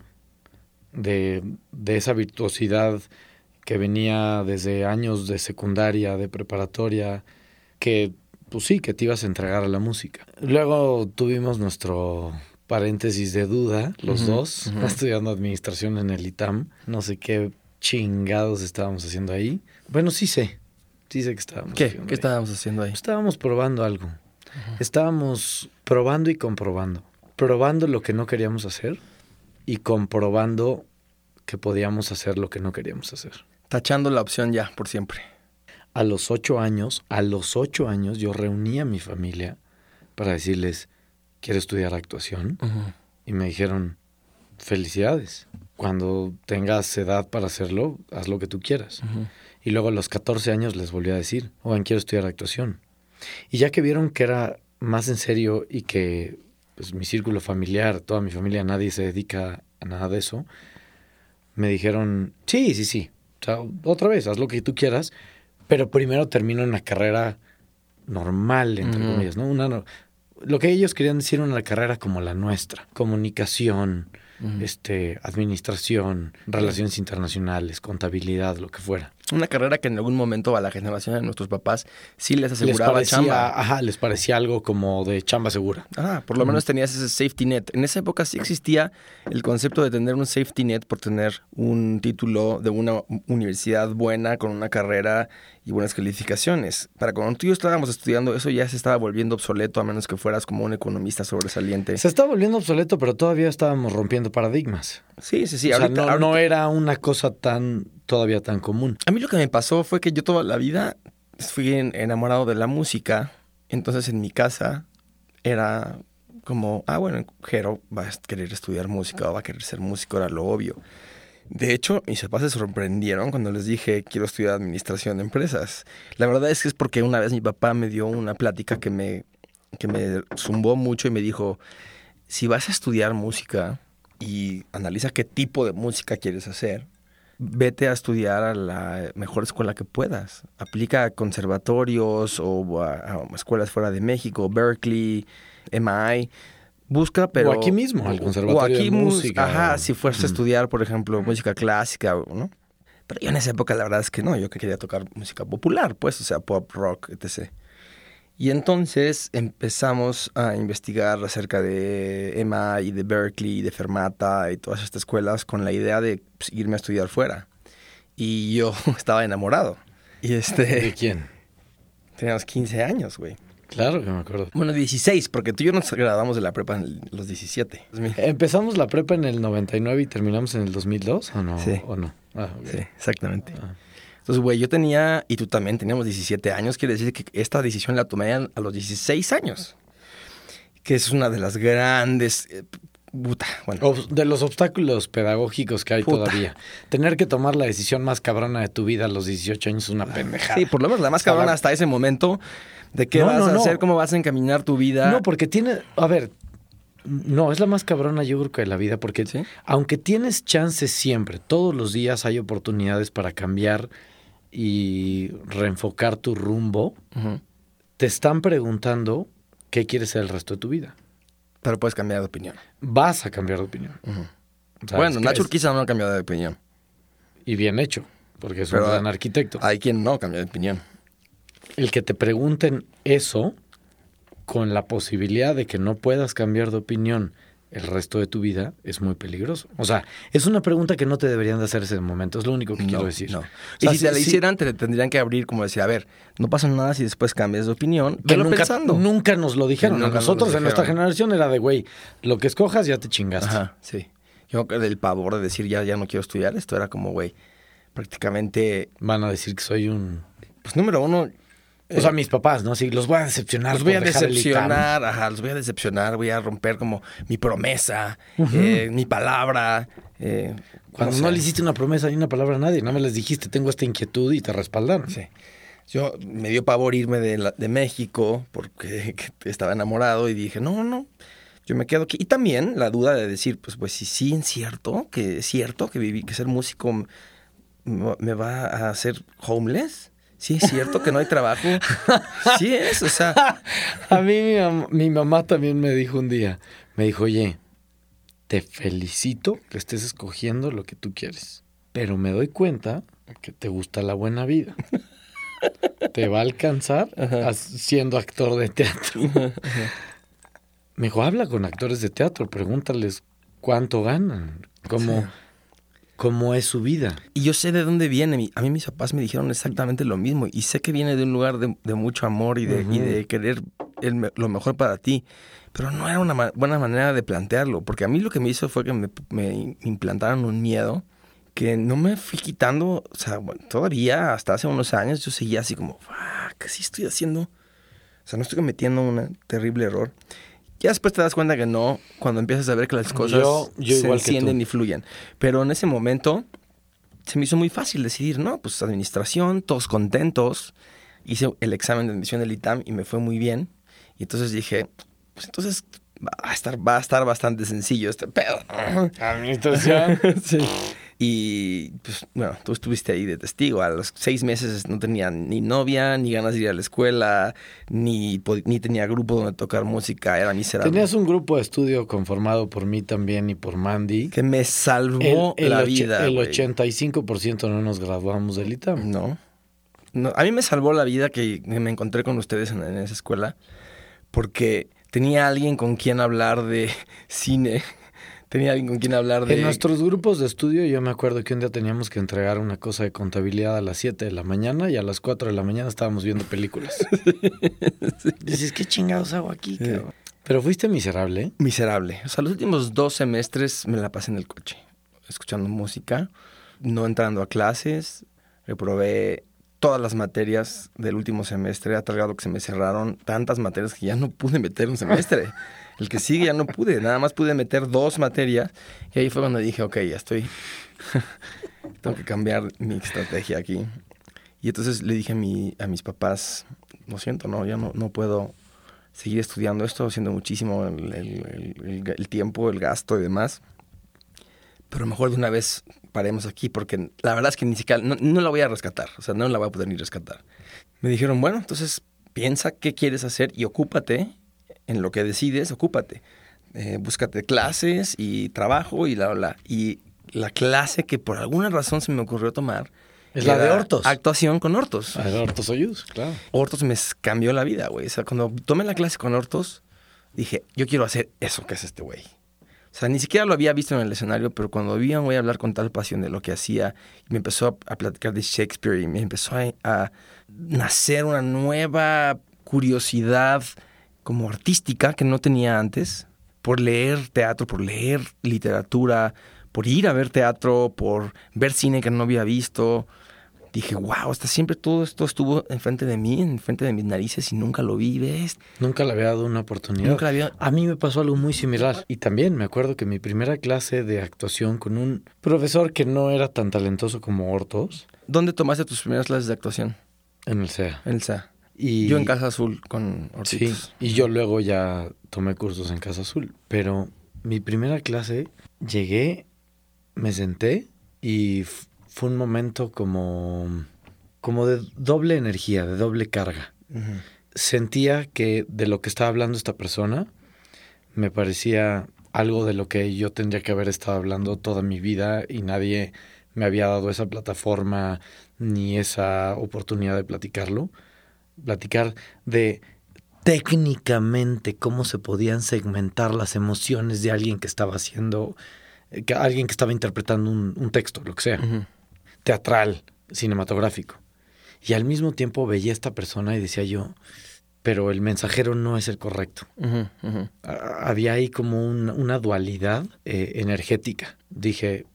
de, de esa virtuosidad que venía desde años de secundaria, de preparatoria, que, pues sí, que te ibas a entregar a la música. Luego tuvimos nuestro paréntesis de duda, los dos, <laughs> estudiando administración en el ITAM. No sé qué chingados estábamos haciendo ahí. Bueno, sí sé. Sé que estábamos ¿Qué? ¿Qué ahí. estábamos haciendo ahí? Estábamos probando algo. Estábamos probando y comprobando. probando lo que no queríamos hacer y comprobando que podíamos hacer lo que no queríamos hacer. Tachando la opción ya, por siempre. A los ocho años, a los ocho años yo reuní a mi familia para decirles, quiero estudiar actuación. Y me dijeron, felicidades. Cuando tengas edad para hacerlo, haz lo que tú quieras. Y luego a los 14 años les volví a decir, oigan, quiero estudiar actuación. Y ya que vieron que era más en serio y que pues, mi círculo familiar, toda mi familia, nadie se dedica a nada de eso, me dijeron, sí, sí, sí, o sea, otra vez, haz lo que tú quieras, pero primero termino una carrera normal, entre comillas, ¿no? Una, lo que ellos querían decir una carrera como la nuestra, comunicación, este, administración, relaciones internacionales, contabilidad, lo que fuera. Una carrera que en algún momento a la generación de nuestros papás sí les aseguraba les parecía, chamba. Ajá, les parecía algo como de chamba segura. Ah, por lo menos tenías ese safety net. En esa época sí existía el concepto de tener un safety net por tener un título de una universidad buena con una carrera y buenas calificaciones. Para cuando tú y yo estábamos estudiando, eso ya se estaba volviendo obsoleto a menos que fueras como un economista sobresaliente. Se estaba volviendo obsoleto, pero todavía estábamos rompiendo paradigmas. Sí, sí, sí. O sea, no, no era una cosa tan todavía tan común. A mí lo que me pasó fue que yo toda la vida fui enamorado de la música. Entonces en mi casa era como, ah, bueno, Jero va a querer estudiar música o va a querer ser músico, era lo obvio. De hecho, mis papás se sorprendieron cuando les dije quiero estudiar administración de empresas. La verdad es que es porque una vez mi papá me dio una plática que me, que me zumbó mucho y me dijo, si vas a estudiar música y analiza qué tipo de música quieres hacer, vete a estudiar a la mejor escuela que puedas. Aplica a conservatorios o a, escuelas fuera de México, Berkeley, MI busca, pero... O aquí mismo, al conservatorio aquí, de música. Ajá, si fueras a estudiar, por ejemplo, música clásica, ¿no? Pero yo en esa época la verdad es que no, yo que quería tocar música popular, pues, o sea, pop, rock, etc. Y entonces empezamos a investigar acerca de Emma y de Berkeley, de Fermata y todas estas escuelas con la idea de pues, irme a estudiar fuera. Y yo <laughs> estaba enamorado. Y este, ¿De quién? <laughs> Teníamos 15 años, güey. Claro que me acuerdo. Bueno, 16, porque tú y yo nos graduamos de la prepa en los 17. Empezamos la prepa en el 99 y terminamos en el 2002, ¿o no? Sí. ¿O no? Ah, sí, exactamente. Ah. Entonces, güey, yo tenía, y tú también teníamos 17 años, quiere decir que esta decisión la tomé a los 16 años. Que es una de las grandes eh, Puta, bueno. De los obstáculos pedagógicos que hay todavía. Tener que tomar la decisión más cabrona de tu vida a los 18 años es una pendejada. Sí, por lo menos la más cabrona hasta ese momento de qué vas a hacer, cómo vas a encaminar tu vida. No, porque tiene, a ver, no, es la más cabrona yo creo que de la vida, porque aunque tienes chances siempre, todos los días hay oportunidades para cambiar y reenfocar tu rumbo, te están preguntando qué quieres ser el resto de tu vida. Pero puedes cambiar de opinión. Vas a cambiar de opinión. bueno, Nacho quizá no ha cambiado de opinión. Y bien hecho, porque es un gran arquitecto. Hay quien no cambia de opinión el que te pregunten eso con la posibilidad de que no puedas cambiar de opinión el resto de tu vida es muy peligroso. O sea, es una pregunta que no te deberían de hacer en ese momento, es lo único que quiero decir. No. y si te la hicieran, te tendrían que abrir como decir, a ver, no pasa nada si después cambias de opinión. Que nunca, pensando. nunca nos lo dijeron. a nosotros en nuestra generación era de, güey, lo que escojas ya te chingaste. Ajá, sí. Yo del pavor de decir, ya, ya no quiero estudiar, esto era como, güey, prácticamente... Van a decir que soy un... Pues número uno, o sea, mis papás, ¿no? Sí, los voy a decepcionar. Los voy a decepcionar, ajá, los voy a decepcionar, voy a romper como mi promesa, eh, mi palabra. Eh, Cuando no, le hiciste una promesa ni una palabra a nadie, no me les dijiste, tengo esta inquietud y te respaldaron. Sí. Yo me dio pavor irme de, de México porque <laughs> estaba enamorado y dije, no, no, yo me quedo aquí. Y también la duda de decir, pues, pues sí, sí, es cierto, que es cierto que, viví, que ser músico me va a hacer homeless sí es cierto que no hay trabajo. Sí es, o sea. <laughs> A mí mi, mamá también me dijo un día, me dijo, oye, te felicito que estés escogiendo lo que tú quieres, pero me doy cuenta que te gusta la buena vida. te va a alcanzar <laughs> siendo actor de teatro. Me dijo, habla con actores de teatro, pregúntales cuánto ganan, cómo, cómo es su vida. Y yo sé de dónde viene. A mí mis papás me dijeron exactamente lo mismo. Y sé que viene de un lugar de, mucho amor y de, querer el lo mejor para ti. Pero no era una ma- buena manera de plantearlo, porque a mí lo que me hizo fue que me, me implantaron un miedo que no me fui quitando, o sea, bueno, todavía hasta hace unos años yo seguía así como, "Fuck, ¿qué sí estoy haciendo? O sea, no estoy cometiendo un terrible error. Ya después te das cuenta que no, cuando empiezas a ver que las cosas Yo- yo se encienden y fluyen. Pero en ese momento se me hizo muy fácil decidir, no, pues administración, todos contentos. Hice el examen de admisión del ITAM y me fue muy bien. Y entonces dije, pues entonces va a estar, va a estar bastante sencillo este pedo. Administración. <laughs> Sí. Y pues bueno, tú estuviste ahí de testigo. A los seis meses no tenía ni novia, ni ganas de ir a la escuela, ni, ni tenía grupo donde tocar música. Era miserable. Tenías un grupo de estudio conformado por mí también y por Mandy. Que me salvó el, el la vida. el güey. 85% no nos graduamos del ITAM. No. No, A mí me salvó la vida que me encontré con ustedes en, en esa escuela. Porque tenía alguien con quien hablar de <laughs> cine. Tenía alguien con quien hablar de. En nuestros grupos de estudio yo me acuerdo que un día teníamos que entregar una cosa de contabilidad a las 7 de la mañana y a las 4 de la mañana estábamos viendo películas. <laughs> Dices, ¿qué chingados hago aquí? Sí. cabrón?" Pero fuiste miserable. ¿eh? Miserable. O sea, los últimos dos semestres me la pasé en el coche, escuchando música, no entrando a clases, reprobé todas las materias del último semestre, a tal grado que se me cerraron tantas materias que ya no pude meter un semestre. El que sigue ya no pude, nada más pude meter dos materias y ahí fue cuando dije, ok, ya estoy, <laughs> tengo que cambiar mi estrategia aquí. Y entonces le dije a, mi, a mis papás, lo siento, no, ya no, no puedo seguir estudiando esto, haciendo muchísimo el, el- el- el tiempo, el gasto y demás. Pero mejor de una vez paremos aquí, porque la verdad es que ni siquiera, no, no la voy a rescatar, o sea, no la voy a poder ni rescatar. Me dijeron, bueno, entonces piensa qué quieres hacer y ocúpate en lo que decides, ocúpate. Eh, búscate clases y trabajo y la, la, la. Y la clase que por alguna razón se me ocurrió tomar Es la de Hortos. Actuación con Hortos. A ver, Hortos Soyuz, claro. Hortos me cambió la vida, güey. O sea, cuando tomé la clase con Hortos, dije, yo quiero hacer eso que es este güey. O sea, ni siquiera lo había visto en el escenario, pero cuando vi a un güey hablar con tal pasión de lo que hacía, me empezó a, a platicar de Shakespeare y me empezó a, a nacer una nueva curiosidad como artística que no tenía antes, por leer teatro, por leer literatura, por ir a ver teatro, por ver cine que no había visto dije, wow, hasta siempre todo esto estuvo enfrente de mí, enfrente de mis narices y nunca lo vi, ¿ves? Nunca le había dado una oportunidad. Nunca la había... A mí me pasó algo muy similar. Y también me acuerdo que mi primera clase de actuación con un profesor que no era tan talentoso como Hortos ¿Dónde tomaste tus primeras clases de actuación? en el CEA. En el SA. Y Yo en Casa Azul con Sí, Hortitos. y yo luego ya tomé cursos en Casa Azul. Pero mi primera clase llegué, me senté y fue un momento como, como de doble energía, de doble carga. Sentía que de lo que estaba hablando esta persona me parecía algo de lo que yo tendría que haber estado hablando toda mi vida y nadie me había dado esa plataforma ni esa oportunidad de platicarlo. Platicar de técnicamente cómo se podían segmentar las emociones de alguien que estaba haciendo, que alguien que estaba interpretando un, un texto, lo que sea. Teatral, cinematográfico. Y al mismo tiempo veía a esta persona y decía yo, pero el mensajero no es el correcto. Había ahí como un- una dualidad eh, energética. Dije,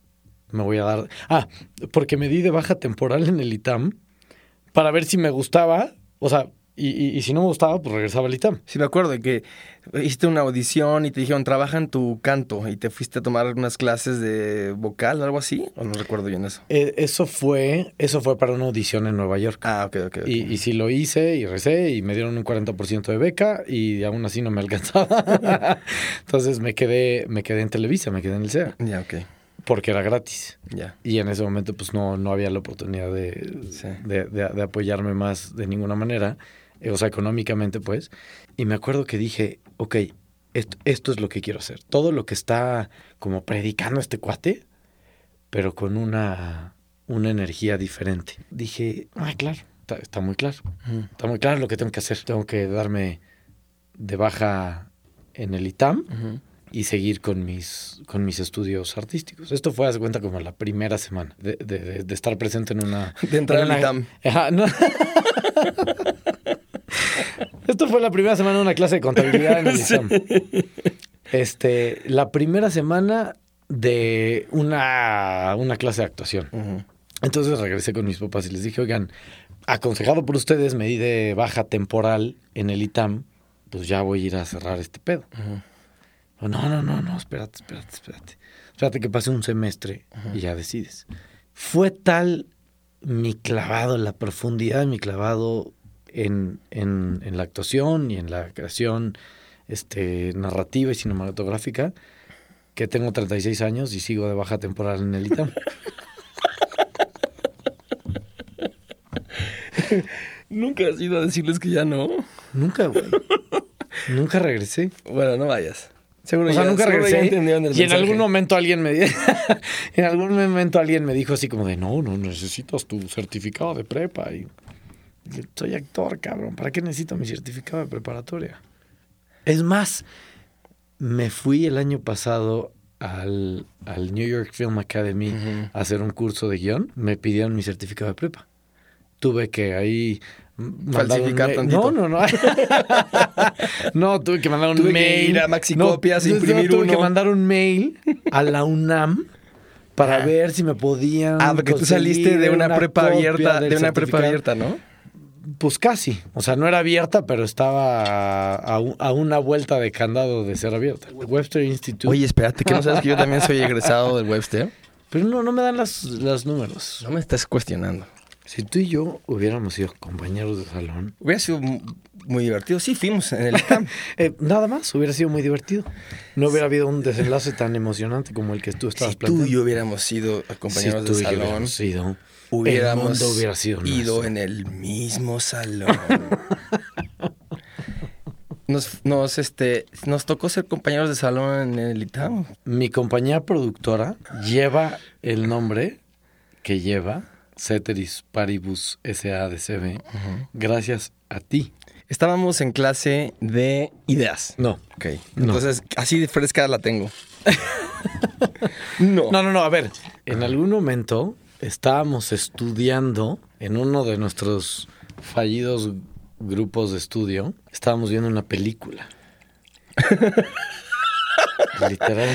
me voy a dar... Ah, porque me di de baja temporal en el ITAM para ver si me gustaba, o sea, y, y- y si no me gustaba, pues regresaba al ITAM. Sí, me acuerdo de que hiciste una audición y te dijeron, trabaja en tu canto y te fuiste a tomar unas clases de vocal, algo así, o no recuerdo bien eso. Eh, eso fue eso fue para una audición en Nueva York. Ah, ok, ok. ok. Y, y sí lo hice y recé y me dieron un 40% de beca y aún así no me alcanzaba. <laughs> Entonces me quedé, me quedé en Televisa, me quedé en el CEA, Ya, ok, porque era gratis. ya. Y en ese momento pues no, no había la oportunidad de, Sí. de, de- de apoyarme más de ninguna manera, o sea, económicamente pues. Y me acuerdo que dije, ok, esto, esto es lo que quiero hacer. Todo lo que está como predicando este cuate, pero con una, una energía diferente. Dije, ah, claro, está, está muy claro. Ujú. Está muy claro lo que tengo que hacer. Tengo que darme de baja en el ITAM y seguir con mis, con mis estudios artísticos. Esto fue, haz de cuenta, como la primera semana de, de- de- de estar presente en una... De entrar en una- ITAM. Ajá, no. <laughs> Esto fue la primera semana de una clase de contabilidad en el <laughs> ISAM. Este, la primera semana de una, una clase de actuación. Entonces regresé con mis papás y les dije, oigan, aconsejado por ustedes, me di de baja temporal en el ITAM, pues ya voy a ir a cerrar este pedo. No, no, no, no, espérate, espérate, espérate. Espérate que pase un semestre y ya decides. Fue tal mi clavado, la profundidad de mi clavado en, en, en la actuación y en la creación este, narrativa y cinematográfica que tengo 36 años y sigo de baja temporal en el ITAM. <laughs> Nunca has ido a decirles que ya no. Nunca, güey. Nunca regresé. Bueno, no vayas. Seguro O sea, ya- nunca ya regresé. entendieron el y en algún momento alguien me <laughs> en algún momento alguien me dijo así como de no, no necesitas tu certificado de prepa. Y soy actor, cabrón. ¿Para qué necesito mi certificado de preparatoria? Es más, me fui el año pasado al, al New York Film Academy a hacer un curso de guion. Me pidieron mi certificado de prepa. Tuve que ahí Falsificar tantito. No, no, no. <laughs> no, tuve que mandar un Tuve que mail. ir a Maxicopias, No, imprimir tuve que mandar un mail a la UNAM para Ah. ver si me podían. Ah, porque tú saliste de una, prepa copia abierta, de una prepa abierta, ¿no? Pues casi. O sea, no era abierta, pero estaba a, a un- a una vuelta de candado de ser abierta. Webster Institute. Oye, espérate, que no sabes que yo también soy <laughs> egresado del Webster. Pero no, no me dan las, los números. No me estás cuestionando. Si tú y yo hubiéramos sido compañeros de salón, Hubiera sido mu- muy divertido. Sí, fuimos en el <laughs> eh, nada más hubiera sido muy divertido. No hubiera habido un desenlace tan emocionante como el que tú estabas si tú y planteando. yo hubiéramos sido compañeros Si tú de y yo salón, hubiéramos sido, hubiéramos el hubiera sido ido en el mismo salón. <laughs> Nos, nos, este, nos tocó ser compañeros de salón en el ITAM. Mi compañía productora lleva el nombre que lleva Ceteris Paribus SADCB gracias a ti. Estábamos en clase de ideas. No. Ok. No. Entonces, así de fresca la tengo. <laughs> no. No, no, no, a ver, en algún momento estábamos estudiando en uno de nuestros fallidos grupos de estudio, estábamos viendo una película. <laughs> Literal.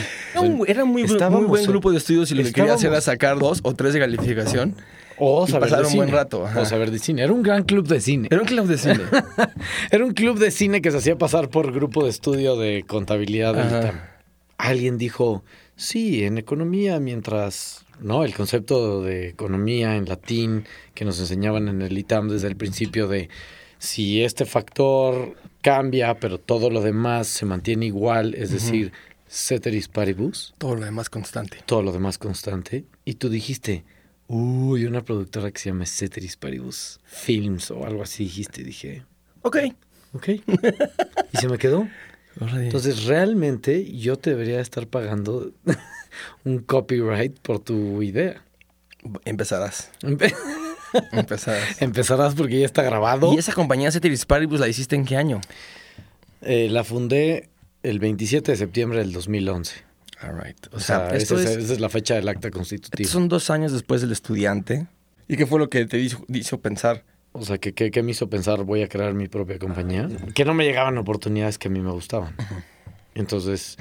Era muy, muy buen grupo de estudios y lo que quería hacer era sacar dos o tres de calificación. O y saber pasar de un buen rato, ajá. O saber de cine. Era un gran club de cine. Era un club de cine. <laughs> Era un club de cine que se hacía pasar por grupo de estudio de contabilidad del. Alguien dijo, sí, en economía, mientras, ¿no? El concepto de economía en latín que nos enseñaban en el ITAM desde el principio de si este factor cambia, pero todo lo demás se mantiene igual, es decir, ceteris paribus, Todo lo demás constante. todo lo demás constante. Y tú dijiste, uy, una productora que se llama Ceteris Paribus Films o algo así dijiste. Dije, Ok. ok. y se me quedó. <laughs> Entonces, realmente yo te debería estar pagando <laughs> un copyright por tu idea. empezarás. Empe- <laughs> Empezarás. Empezarás porque ya está grabado. ¿Y esa compañía Ceteris Paribus la hiciste en qué año? Eh, la fundé el 27 de septiembre del 2011. All right. O sea, esto esa, es, es, esa es la fecha del acta constitutiva. son dos años después del estudiante. ¿Y qué fue lo que te hizo, hizo pensar? O sea, que- que me hizo pensar, voy a crear mi propia compañía. Que no me llegaban oportunidades que a mí me gustaban. Entonces,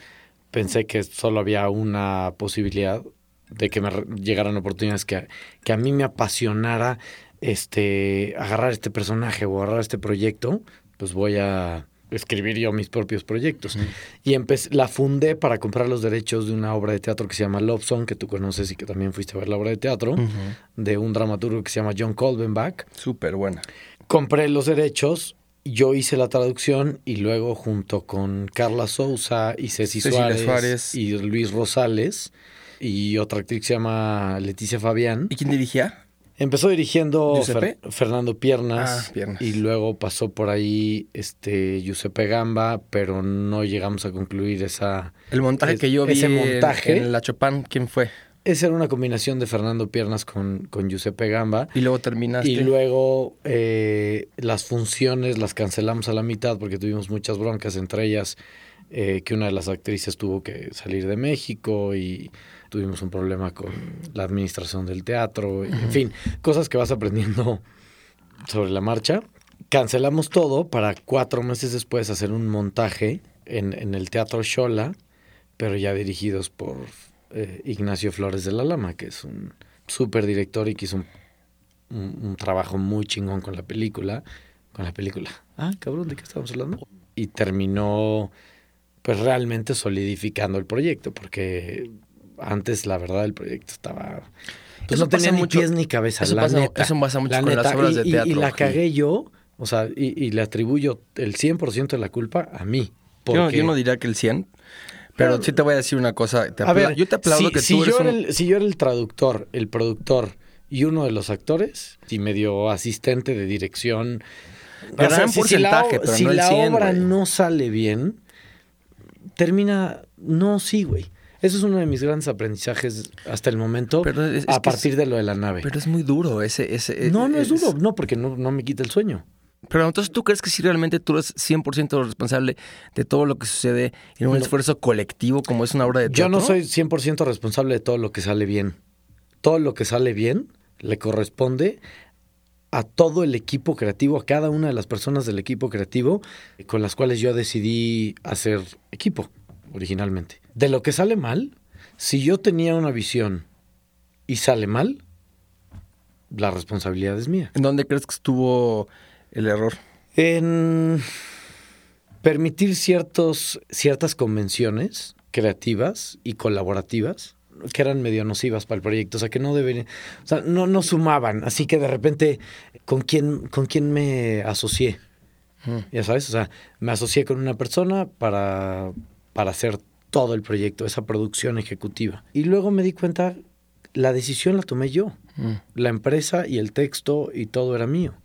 pensé que solo había una posibilidad de que me llegaran oportunidades que, que a mí me apasionara este, agarrar este personaje o agarrar este proyecto, pues voy a escribir yo mis propios proyectos. Y empecé, la fundé para comprar los derechos de una obra de teatro que se llama Love Song, que tú conoces y que también fuiste a ver la obra de teatro, de un dramaturgo que se llama John Colbenbach Súper buena. compré los derechos, yo hice la traducción y luego junto con Carla Souza y Ceci Suárez, Suárez. y Luis Rosales y otra actriz que se llama Leticia Fabián. ¿Y quién dirigía? Empezó dirigiendo Fernando Piernas, Ah, Piernas. y luego pasó por ahí este Giuseppe Gamba, pero no llegamos a concluir esa... El montaje Es- que yo vi ese en- montaje- en, la Chopin, ¿quién fue? Esa era una combinación de Fernando Piernas con, con Giuseppe Gamba. Y luego terminaste. Y luego eh, las funciones las cancelamos a la mitad porque tuvimos muchas broncas, entre ellas eh, que una de las actrices tuvo que salir de México y tuvimos un problema con la administración del teatro, y, en fin, cosas que vas aprendiendo sobre la marcha. cancelamos todo para cuatro meses después hacer un montaje en, en el Teatro Shola, pero ya dirigidos por eh, Ignacio Flores de la Lama, que es un súper director y que hizo un, un- un trabajo muy chingón con la película. Con la película. Ah, cabrón, ¿de qué estamos hablando? Y terminó, pues realmente solidificando el proyecto, porque antes, la verdad, el proyecto estaba. Pues Eso no tenía ni mucho- pies ni cabeza. eso la pasa- neta, eso pasa mucho la con las obras Y- de y- Y, teatro, la Gil. cagué yo, o sea, y, y le atribuyo el 100% de la culpa a mí. Yo, yo no diría que el 100, pero sí te voy a decir una cosa. Te A ver, yo te aplaudo si, que si tú eres yo era un- el, si yo era el traductor, el productor y uno de los actores, y medio asistente de dirección. Gran si- si la porcentaje, o- pero si no el la 100, obra güey. no sale bien, termina. No, sí, güey. Eso es uno de mis grandes aprendizajes hasta el momento, Pero es- es a partir es- de lo de la nave. Pero es muy duro ese... ese no, no es duro, no, porque no, no me quita el sueño. Pero entonces tú crees que si realmente tú eres 100% responsable de todo lo que sucede en un No. esfuerzo colectivo como es una obra de teatro. Yo no soy 100% responsable de todo lo que sale bien. Todo lo que sale bien le corresponde a todo el equipo creativo, a cada una de las personas del equipo creativo con las cuales yo decidí hacer equipo originalmente. De lo que sale mal, si yo tenía una visión y sale mal, la responsabilidad es mía. ¿En dónde crees que estuvo el error? En permitir ciertos, ciertas convenciones creativas y colaborativas que eran medio nocivas para el proyecto, o sea, que no deberían, o sea, no, no sumaban, así que de repente, ¿con quién, con quién me asocié? Ya sabes, o sea, me asocié con una persona para, para hacer todo el proyecto, esa producción ejecutiva. Y luego me di cuenta, la decisión la tomé yo. Mm. La empresa y el texto y todo era mío.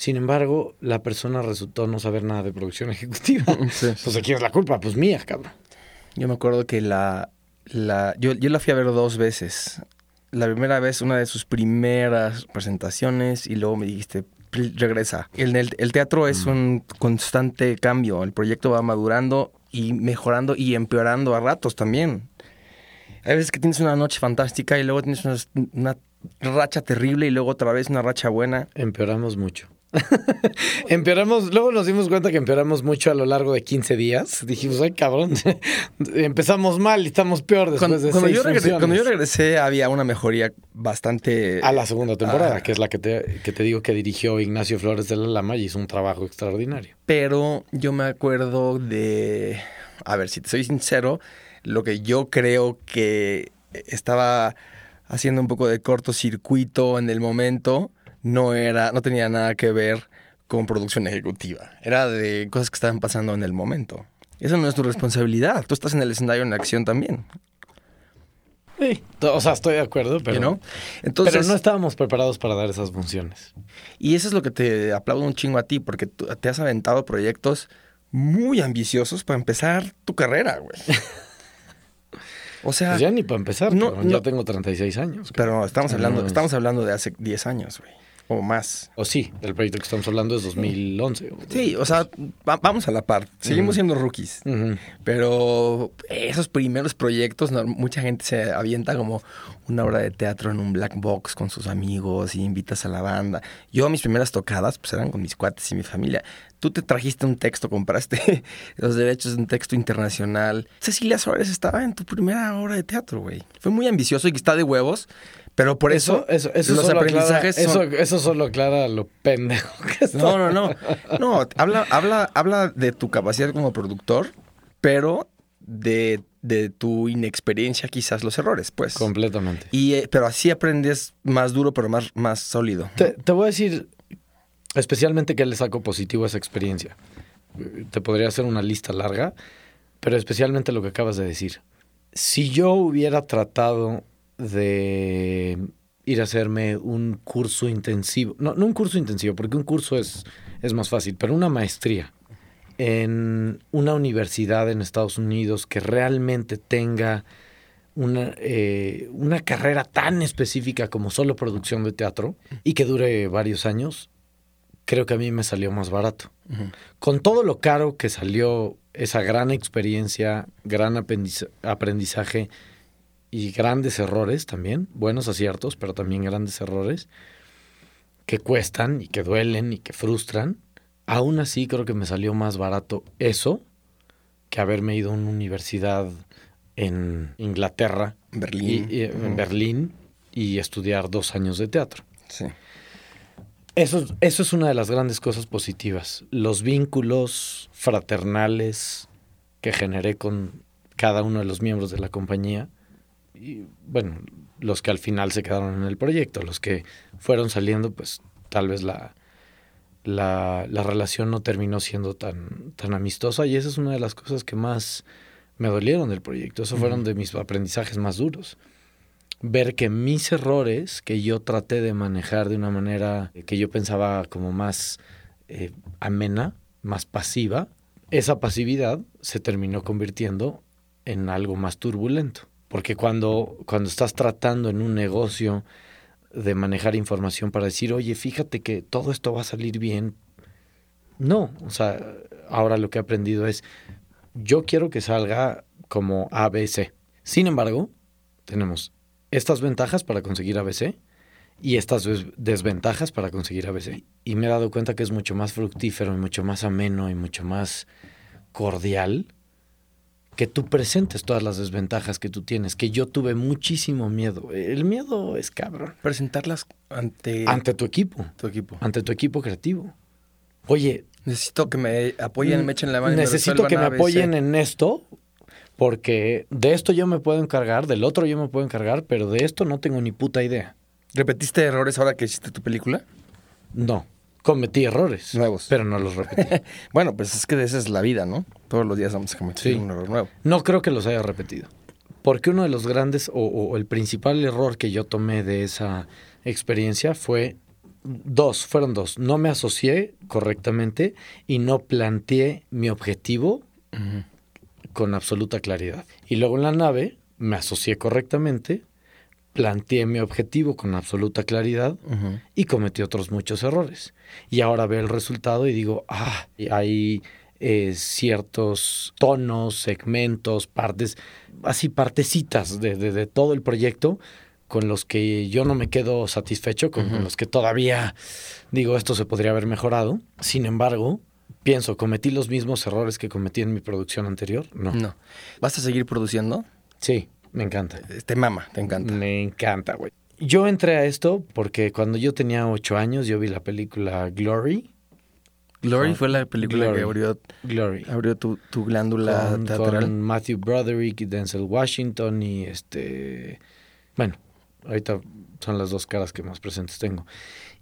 Sin embargo, la persona resultó no saber nada de producción <laughs> ejecutiva. <laughs> Sí. Pues ¿a quién es la culpa? Pues mía, cabrón. Yo me acuerdo que la... la yo, yo la fui a ver dos veces. La primera vez, una de sus primeras presentaciones, y luego me dijiste, "Pl- regresa. El, el, el teatro es un constante cambio. El proyecto va madurando y mejorando y empeorando a ratos también. Hay veces que tienes una noche fantástica y luego tienes una, una racha terrible y luego otra vez una racha buena. Empeoramos mucho. <laughs> empeoramos, luego nos dimos cuenta que empeoramos mucho a lo largo de 15 días. Dijimos, ay, cabrón, <laughs> empezamos mal y estamos peor después Cuando, de cuando seis yo regresé, cuando yo regresé había una mejoría bastante... A la segunda temporada, Ah. que es la que te, que te digo que dirigió Ignacio Flores de la Lama y hizo un trabajo extraordinario. Pero yo me acuerdo de... A ver, si te soy sincero, lo que yo creo que estaba haciendo un poco de cortocircuito en el momento no era, no tenía nada que ver con producción ejecutiva. Era de cosas que estaban pasando en el momento. Eso no es tu responsabilidad. Tú estás en el escenario en acción también. Sí. O sea, estoy de acuerdo, pero? Entonces, pero no estábamos preparados para dar esas funciones. Y eso es lo que te aplaudo un chingo a ti, porque tú te has aventado proyectos muy ambiciosos para empezar tu carrera, güey. <laughs> O sea, Pues ya ni para empezar, no, cabrón, ya no. tengo 36 años. pero estamos hablando, No, estamos hablando de hace 10 años, güey, o más. O sí, el proyecto que estamos hablando es 2011. Sí, o sea, va- vamos a la par. Seguimos siendo rookies. Pero esos primeros proyectos, no- mucha gente se avienta como una obra de teatro en un black box con sus amigos y invitas a la banda. Yo mis primeras tocadas pues eran con mis cuates y mi familia. Tú te trajiste un texto, compraste <laughs> los derechos de un texto internacional. Cecilia Suárez estaba en tu primera obra de teatro, güey. Fue muy ambicioso y está de huevos, pero por eso, eso, eso los solo aclara- aprendizajes son- eso, eso solo aclara lo pendejo que está. no, no, no. No, habla, habla, habla de tu capacidad como productor, pero de, de tu inexperiencia, quizás los errores, pues. Completamente. Y, eh, pero así aprendes más duro, pero más, más sólido. Te, te voy a decir especialmente que le saco positivo a esa experiencia. Te podría hacer una lista larga, pero especialmente lo que acabas de decir. Si yo hubiera tratado de ir a hacerme un curso intensivo, no, no un curso intensivo, porque un curso es, es más fácil, pero una maestría en una universidad en Estados Unidos que realmente tenga una, eh, una carrera tan específica como solo producción de teatro y que dure varios años, creo que a mí me salió más barato. Con todo lo caro que salió esa gran experiencia, gran aprendiza- aprendizaje y grandes errores también, buenos aciertos, pero también grandes errores, que cuestan y que duelen y que frustran, aún así creo que me salió más barato eso que haberme ido a una universidad en Inglaterra, Berlín. y- y- en Berlín, y estudiar dos años de teatro. Sí. Eso, es- eso es una de las grandes cosas positivas. Los vínculos fraternales que generé con cada uno de los miembros de la compañía. Y bueno, los que al final se quedaron en el proyecto, los que fueron saliendo, pues tal vez la, la, la relación no terminó siendo tan, tan amistosa. Y esa es una de las cosas que más me dolieron del proyecto. Esos fueron de mis aprendizajes más duros ver que mis errores, que yo traté de manejar de una manera que yo pensaba como más eh, amena, más pasiva, esa pasividad se terminó convirtiendo en algo más turbulento. Porque cuando, cuando estás tratando en un negocio de manejar información para decir, oye, fíjate que todo esto va a salir bien, no, o sea, ahora lo que he aprendido es, yo quiero que salga como ABC. Sin embargo, tenemos estas ventajas para conseguir ABC y estas des- desventajas para conseguir ABC. Y me he dado cuenta que es mucho más fructífero y mucho más ameno y mucho más cordial que tú presentes todas las desventajas que tú tienes, que yo tuve muchísimo miedo. El miedo es cabrón. Presentarlas ante, Ante tu equipo, tu equipo. ante tu equipo creativo. Oye, Necesito que me apoyen, me echen la mano. necesito que me apoyen en esto porque de esto yo me puedo encargar, del otro yo me puedo encargar, pero de esto no tengo ni puta idea. ¿Repetiste errores ahora que hiciste tu película? No, cometí errores. Nuevos. Pero no los repetí. <laughs> Bueno, pues es que esa es la vida, ¿no? Todos los días vamos a cometer Sí. un error nuevo. No creo que los haya repetido. Porque uno de los grandes o, o el principal error que yo tomé de esa experiencia fue dos, fueron dos. No me asocié correctamente y no planteé mi objetivo con absoluta claridad. Y luego en la nave me asocié correctamente, planteé mi objetivo con absoluta claridad y cometí otros muchos errores. Y ahora veo el resultado y digo, ah, hay eh, ciertos tonos, segmentos, partes, así partecitas de, de- de todo el proyecto con los que yo no me quedo satisfecho, con, con los que todavía digo, esto se podría haber mejorado. Sin embargo, pienso, ¿cometí los mismos errores que cometí en mi producción anterior? No. No. ¿Vas a seguir produciendo? Sí, me encanta. Te mama, te encanta. Me encanta, güey. Yo entré a esto porque cuando yo tenía ocho años yo vi la película Glory. Glory Con- fue la película Glory. que abrió, Glory. abrió tu, tu glándula Con, teatral. con Matthew Broderick y Denzel Washington y este... Bueno, ahorita son las dos caras que más presentes tengo.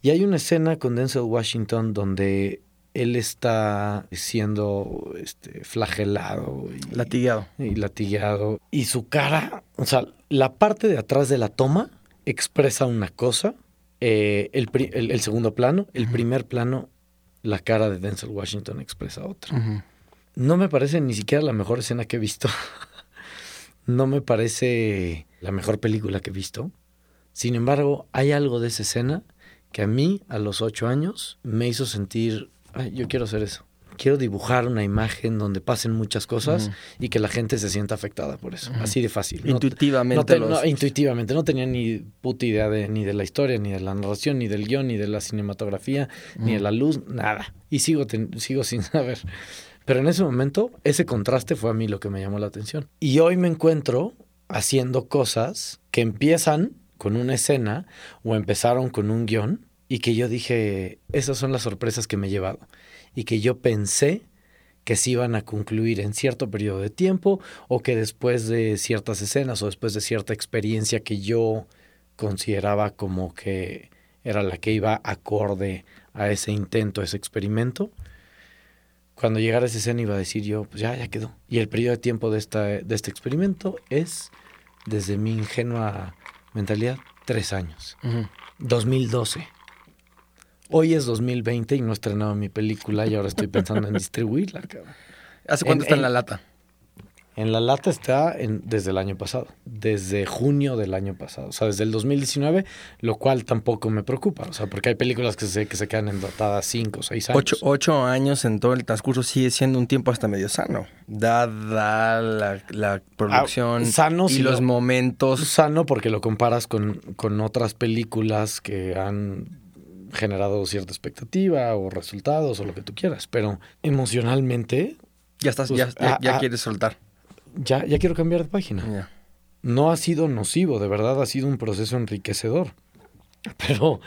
Y hay una escena con Denzel Washington donde él está siendo este, flagelado y, Latigado. y latigado. Y su cara, o sea, la parte de atrás de la toma expresa una cosa, eh, el, pri- el- el segundo plano, el primer plano, la cara de Denzel Washington expresa otra. No me parece ni siquiera la mejor escena que he visto. <laughs> no me parece la mejor película que he visto. Sin embargo, hay algo de esa escena que a mí, a los ocho años, me hizo sentir, "Ay, yo quiero hacer eso. Quiero dibujar una imagen donde pasen muchas cosas y que la gente se sienta afectada por eso. Así de fácil. No- Intuitivamente no te- los- no, intuitivamente. No tenía ni puta idea de, ni de la historia, ni de la narración, ni del guion, ni de la cinematografía, ni de la luz, nada. Y sigo, ten- sigo sin <laughs> saber. Pero en ese momento, ese contraste fue a mí lo que me llamó la atención. Y hoy me encuentro haciendo cosas que empiezan con una escena o empezaron con un guion y que yo dije, esas son las sorpresas que me he llevado. Y que yo pensé que se iban a concluir en cierto periodo de tiempo o que después de ciertas escenas o después de cierta experiencia que yo consideraba como que era la que iba acorde a ese intento, a ese experimento, cuando llegara esa escena iba a decir yo, pues ya, ya quedó. Y el periodo de tiempo de, esta, de este experimento es, desde mi ingenua mentalidad, tres años. Ujú. 2012. Hoy es 2020 y no he estrenado mi película y ahora estoy pensando en distribuirla, cabrón. ¿Hace cuánto En- está en en- la lata? En la lata está en- desde el año pasado, desde junio del año pasado, o sea, desde el 2019, lo cual tampoco me preocupa, o sea, porque hay películas que se, que se quedan enlatadas cinco o seis años. Ocho, años en todo el transcurso sigue siendo un tiempo hasta medio sano. Dada la, la producción Ah, sano y si los lo- momentos. sano porque lo comparas con, con otras películas que han generado cierta expectativa o resultados o lo que tú quieras, pero emocionalmente Ya estás, Pues, ya, ya, ah, ya ah. quieres soltar. ya, ya quiero cambiar de página. No ha sido nocivo, de verdad ha sido un proceso enriquecedor. <laughs> Pero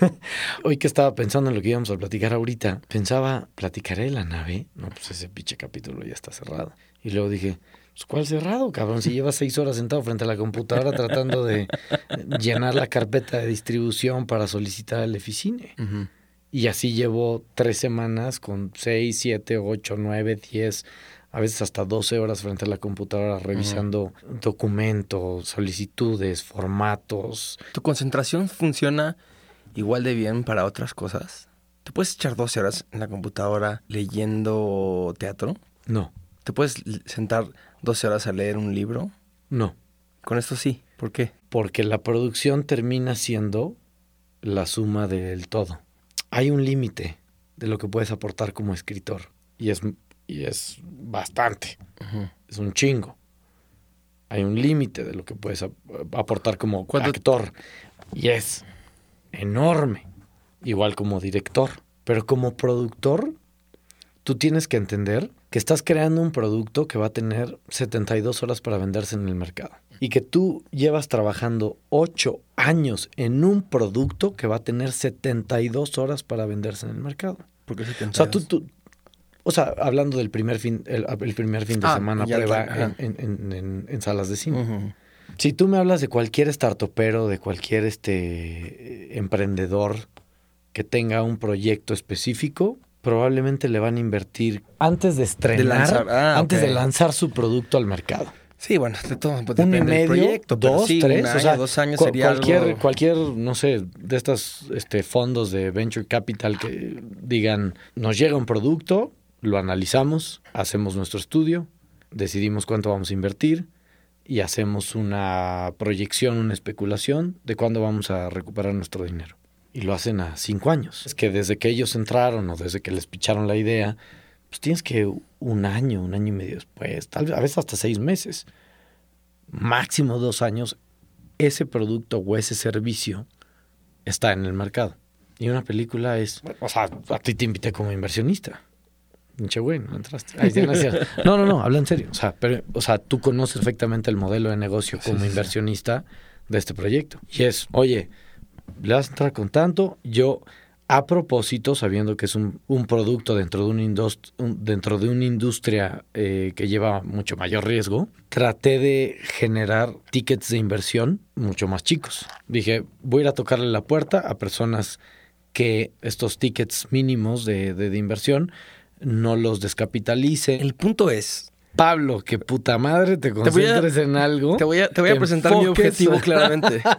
<laughs> hoy que estaba pensando en lo que íbamos a platicar ahorita, pensaba, ¿platicaré de la nave? No, pues ese pinche capítulo ya está cerrado. Y luego dije, pues ¿cuál cerrado, cabrón? Si llevas seis horas sentado frente a la computadora tratando de llenar la carpeta de distribución para solicitar el Eficine. Y así llevo tres semanas con seis, siete, ocho, nueve, diez, a veces hasta 12 horas frente a la computadora revisando documentos, solicitudes, formatos. ¿Tu concentración funciona igual de bien para otras cosas? ¿Te puedes echar 12 horas en la computadora leyendo teatro? No, ¿Te puedes sentar 12 horas a leer un libro? no, Con esto sí. ¿Por qué? porque la producción termina siendo la suma del todo. Hay un límite de lo que puedes aportar como escritor y es, y es bastante, es un chingo. Hay un límite de lo que puedes ap- aportar como ¿Cuánto- actor y es enorme, igual como director, pero como productor tú tienes que entender que estás creando un producto que va a tener 72 horas para venderse en el mercado. Y que tú llevas trabajando 8 años en un producto que va a tener 72 horas para venderse en el mercado. ¿Por qué O sea, 72? tú, tú- o sea, hablando del primer fin, el, el primer fin de Ah, semana prueba ajá. en, en- en- en salas de cine. Si tú me hablas de cualquier startupero, de cualquier este emprendedor que tenga un proyecto específico, probablemente le van a invertir antes de estrenar, lanzar, ah, antes de lanzar su producto al mercado. Sí, bueno, de todo pues, Un y depende medio, del proyecto. pero dos, sí, tres, o sea, dos años sería cualquier, algo... cualquier, no sé, de estas este, fondos de venture capital que digan, nos llega un producto, lo analizamos, hacemos nuestro estudio, decidimos cuánto vamos a invertir y hacemos una proyección, una especulación de cuándo vamos a recuperar nuestro dinero. Y lo hacen a cinco años. Es que desde que ellos entraron o desde que les picharon la idea, pues tienes que un año, un año y medio después, tal vez a veces hasta seis meses máximo dos años, ese producto o ese servicio está en el mercado. Y una película es, o sea, a ti te invité como inversionista. Pinche güey, no entraste. Ay, no, no, no, no, habla en serio. O sea, pero, o sea, tú conoces perfectamente el modelo de negocio como sí, sí. inversionista de este proyecto. Y es, oye, le vas a entrar con tanto, yo a propósito, sabiendo que es un, un producto dentro de, indust- un- dentro de una industria eh, que lleva mucho mayor riesgo, traté de generar tickets de inversión mucho más chicos. Dije, voy a ir a tocarle la puerta a personas que estos tickets mínimos de, de- de inversión no los descapitalice. El punto es, Pablo, que puta madre te a- concentres en algo. te voy a, te voy a te presentar mi enfoques. objetivo claramente. <laughs>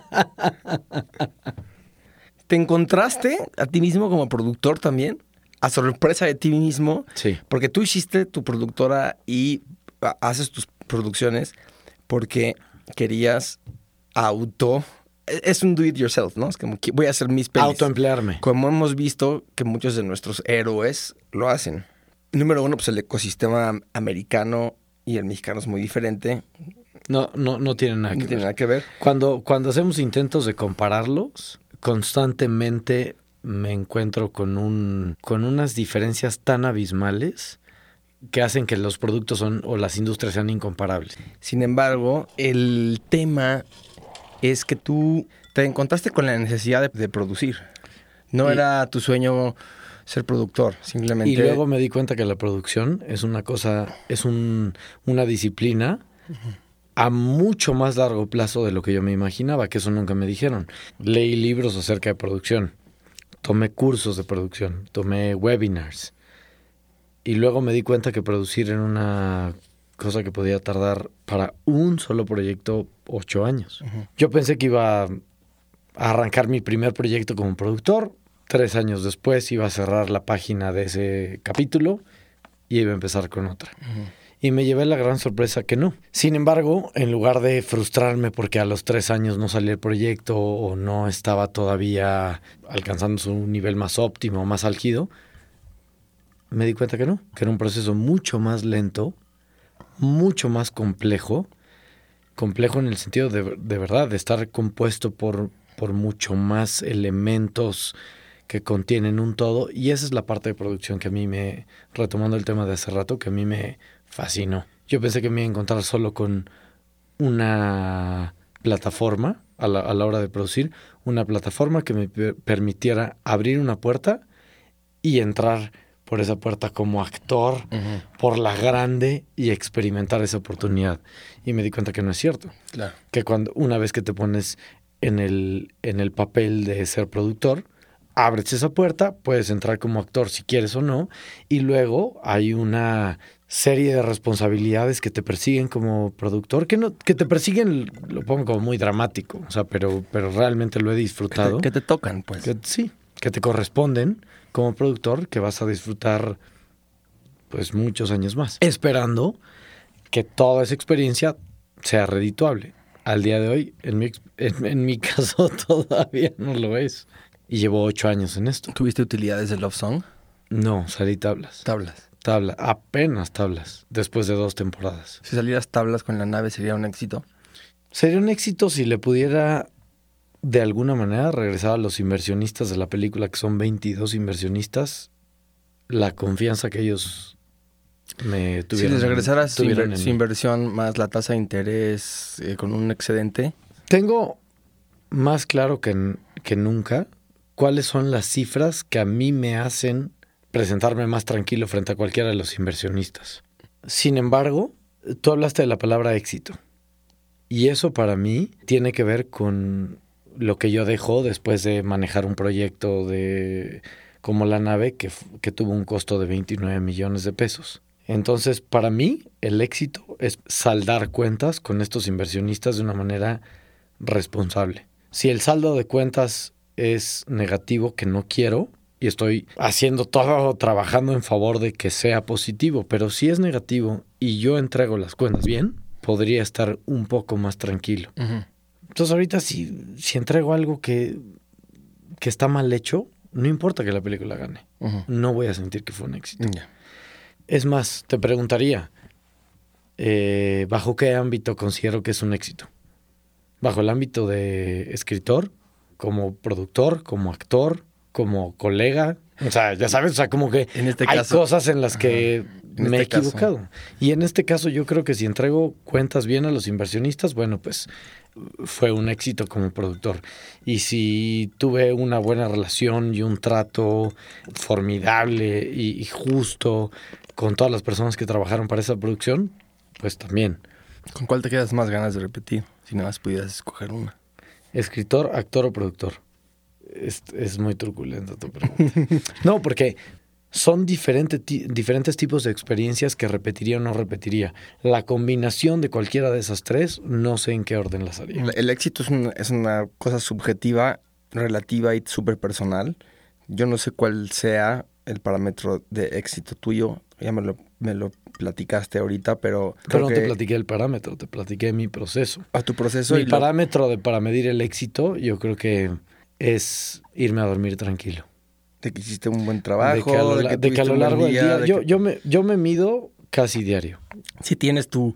¿Te encontraste a ti mismo como productor también? A sorpresa de ti mismo, Sí. porque tú hiciste tu productora y ha- haces tus producciones porque querías auto... e- Es un do it yourself, ¿no? Es como que voy a hacer mis pelis. Autoemplearme. Como hemos visto que muchos de nuestros héroes lo hacen. Número uno, pues el ecosistema americano y el mexicano es muy diferente. No, no, no tiene nada que No tiene ver. nada que ver. Cuando, cuando hacemos intentos de compararlos, constantemente me encuentro con un con unas diferencias tan abismales que hacen que los productos son o las industrias sean incomparables. Sin embargo, el tema es que tú te encontraste con la necesidad de, de producir. No Y- era tu sueño ser productor, simplemente. Y luego me di cuenta que la producción es una cosa, es un, una disciplina a mucho más largo plazo de lo que yo me imaginaba, que eso nunca me dijeron. Leí libros acerca de producción, tomé cursos de producción, tomé webinars. Y luego me di cuenta que producir era una cosa que podía tardar para un solo proyecto ocho años. Yo pensé que iba a arrancar mi primer proyecto como productor. Tres años después iba a cerrar la página de ese capítulo y iba a empezar con otra. Y me llevé la gran sorpresa que no. Sin embargo, en lugar de frustrarme porque a los tres años no salía el proyecto o no estaba todavía alcanzando su nivel más óptimo, más álgido, me di cuenta que no, que era un proceso mucho más lento, mucho más complejo, complejo en el sentido de, de verdad, de estar compuesto por, por mucho más elementos que contienen un todo y esa es la parte de producción que a mí me, retomando el tema de hace rato, que a mí me fascinó. Yo pensé que me iba a encontrar solo con una plataforma a la, a la hora de producir, una plataforma que me per- permitiera abrir una puerta y entrar por esa puerta como actor por la grande y experimentar esa oportunidad. Y me di cuenta que no es cierto Claro. que cuando una vez que te pones en el, en el papel de ser productor, abres esa puerta, puedes entrar como actor si quieres o no, y luego hay una serie de responsabilidades que te persiguen como productor, que no, que te persiguen, lo pongo como muy dramático, o sea, pero, pero realmente lo he Que disfrutado. te, que te tocan, pues. Que- sí, que te corresponden como productor, que vas a disfrutar pues muchos años más, esperando que toda esa experiencia sea redituable. Al día de hoy, en mi, en mi <laughs> caso, todavía no lo es. Y llevo ocho años en esto. ¿Tuviste utilidades de Love Song? No, salí tablas. Tablas. Tabla, apenas tablas, después de dos temporadas. Si salieras tablas con la nave sería un éxito. Sería un éxito si le pudiera de alguna manera regresar a los inversionistas de la película, que son 22 inversionistas, la confianza que ellos me Si tuvieron. les regresaras su, tuvieron inver- en su inversión más la tasa de interés eh, con un excedente, Tengo más claro que, que nunca cuáles son las cifras que a mí me hacen presentarme más tranquilo frente a cualquiera de los inversionistas. Sin embargo, tú hablaste de la palabra éxito. Y eso para mí tiene que ver con lo que yo dejo después de manejar un proyecto de como la nave que, que tuvo un costo de 29 millones de pesos. Entonces, para mí, el éxito es saldar cuentas con estos inversionistas de una manera responsable. Si el saldo de cuentas es negativo, que no quiero, y estoy haciendo todo, trabajando en favor de que sea positivo, pero si es negativo y yo entrego las cuentas bien, podría estar un poco más tranquilo. Entonces ahorita si, si entrego algo que, que está mal hecho, no importa que la película gane, no voy a sentir que fue un éxito. Es más, te preguntaría, eh, ¿bajo qué ámbito considero que es un éxito? ¿Bajo el ámbito de escritor, como productor, como actor, como colega? O sea, ya sabes, o sea, como que En este hay caso- cosas en las que En me he este caso. equivocado. Y en este caso yo creo que si entrego cuentas bien a los inversionistas, bueno, pues fue un éxito como productor. Y si tuve una buena relación y un trato formidable y, y justo con todas las personas que trabajaron para esa producción, pues también. ¿Con cuál te quedas más ganas de repetir? Si nada más pudieras escoger una. ¿Escritor, actor o productor? Es, es muy truculenta tu pregunta. <laughs> no, porque son diferente diferentes tipos de experiencias que repetiría o no repetiría. La combinación de cualquiera de esas tres, no sé en qué orden las haría. El, el éxito es una, es una cosa subjetiva, relativa y súper personal. Yo no sé cuál sea el parámetro de éxito tuyo. Ya me lo, me lo platicaste ahorita, pero Pero no que te platiqué el parámetro, te platiqué mi proceso. a tu proceso Mi y lo- parámetro de, para medir el éxito, yo creo que es irme a dormir tranquilo. de que hiciste un buen trabajo, de que a lo, de que de que a largo del día, de yo, que- yo, me, yo me mido casi diario. si tienes tu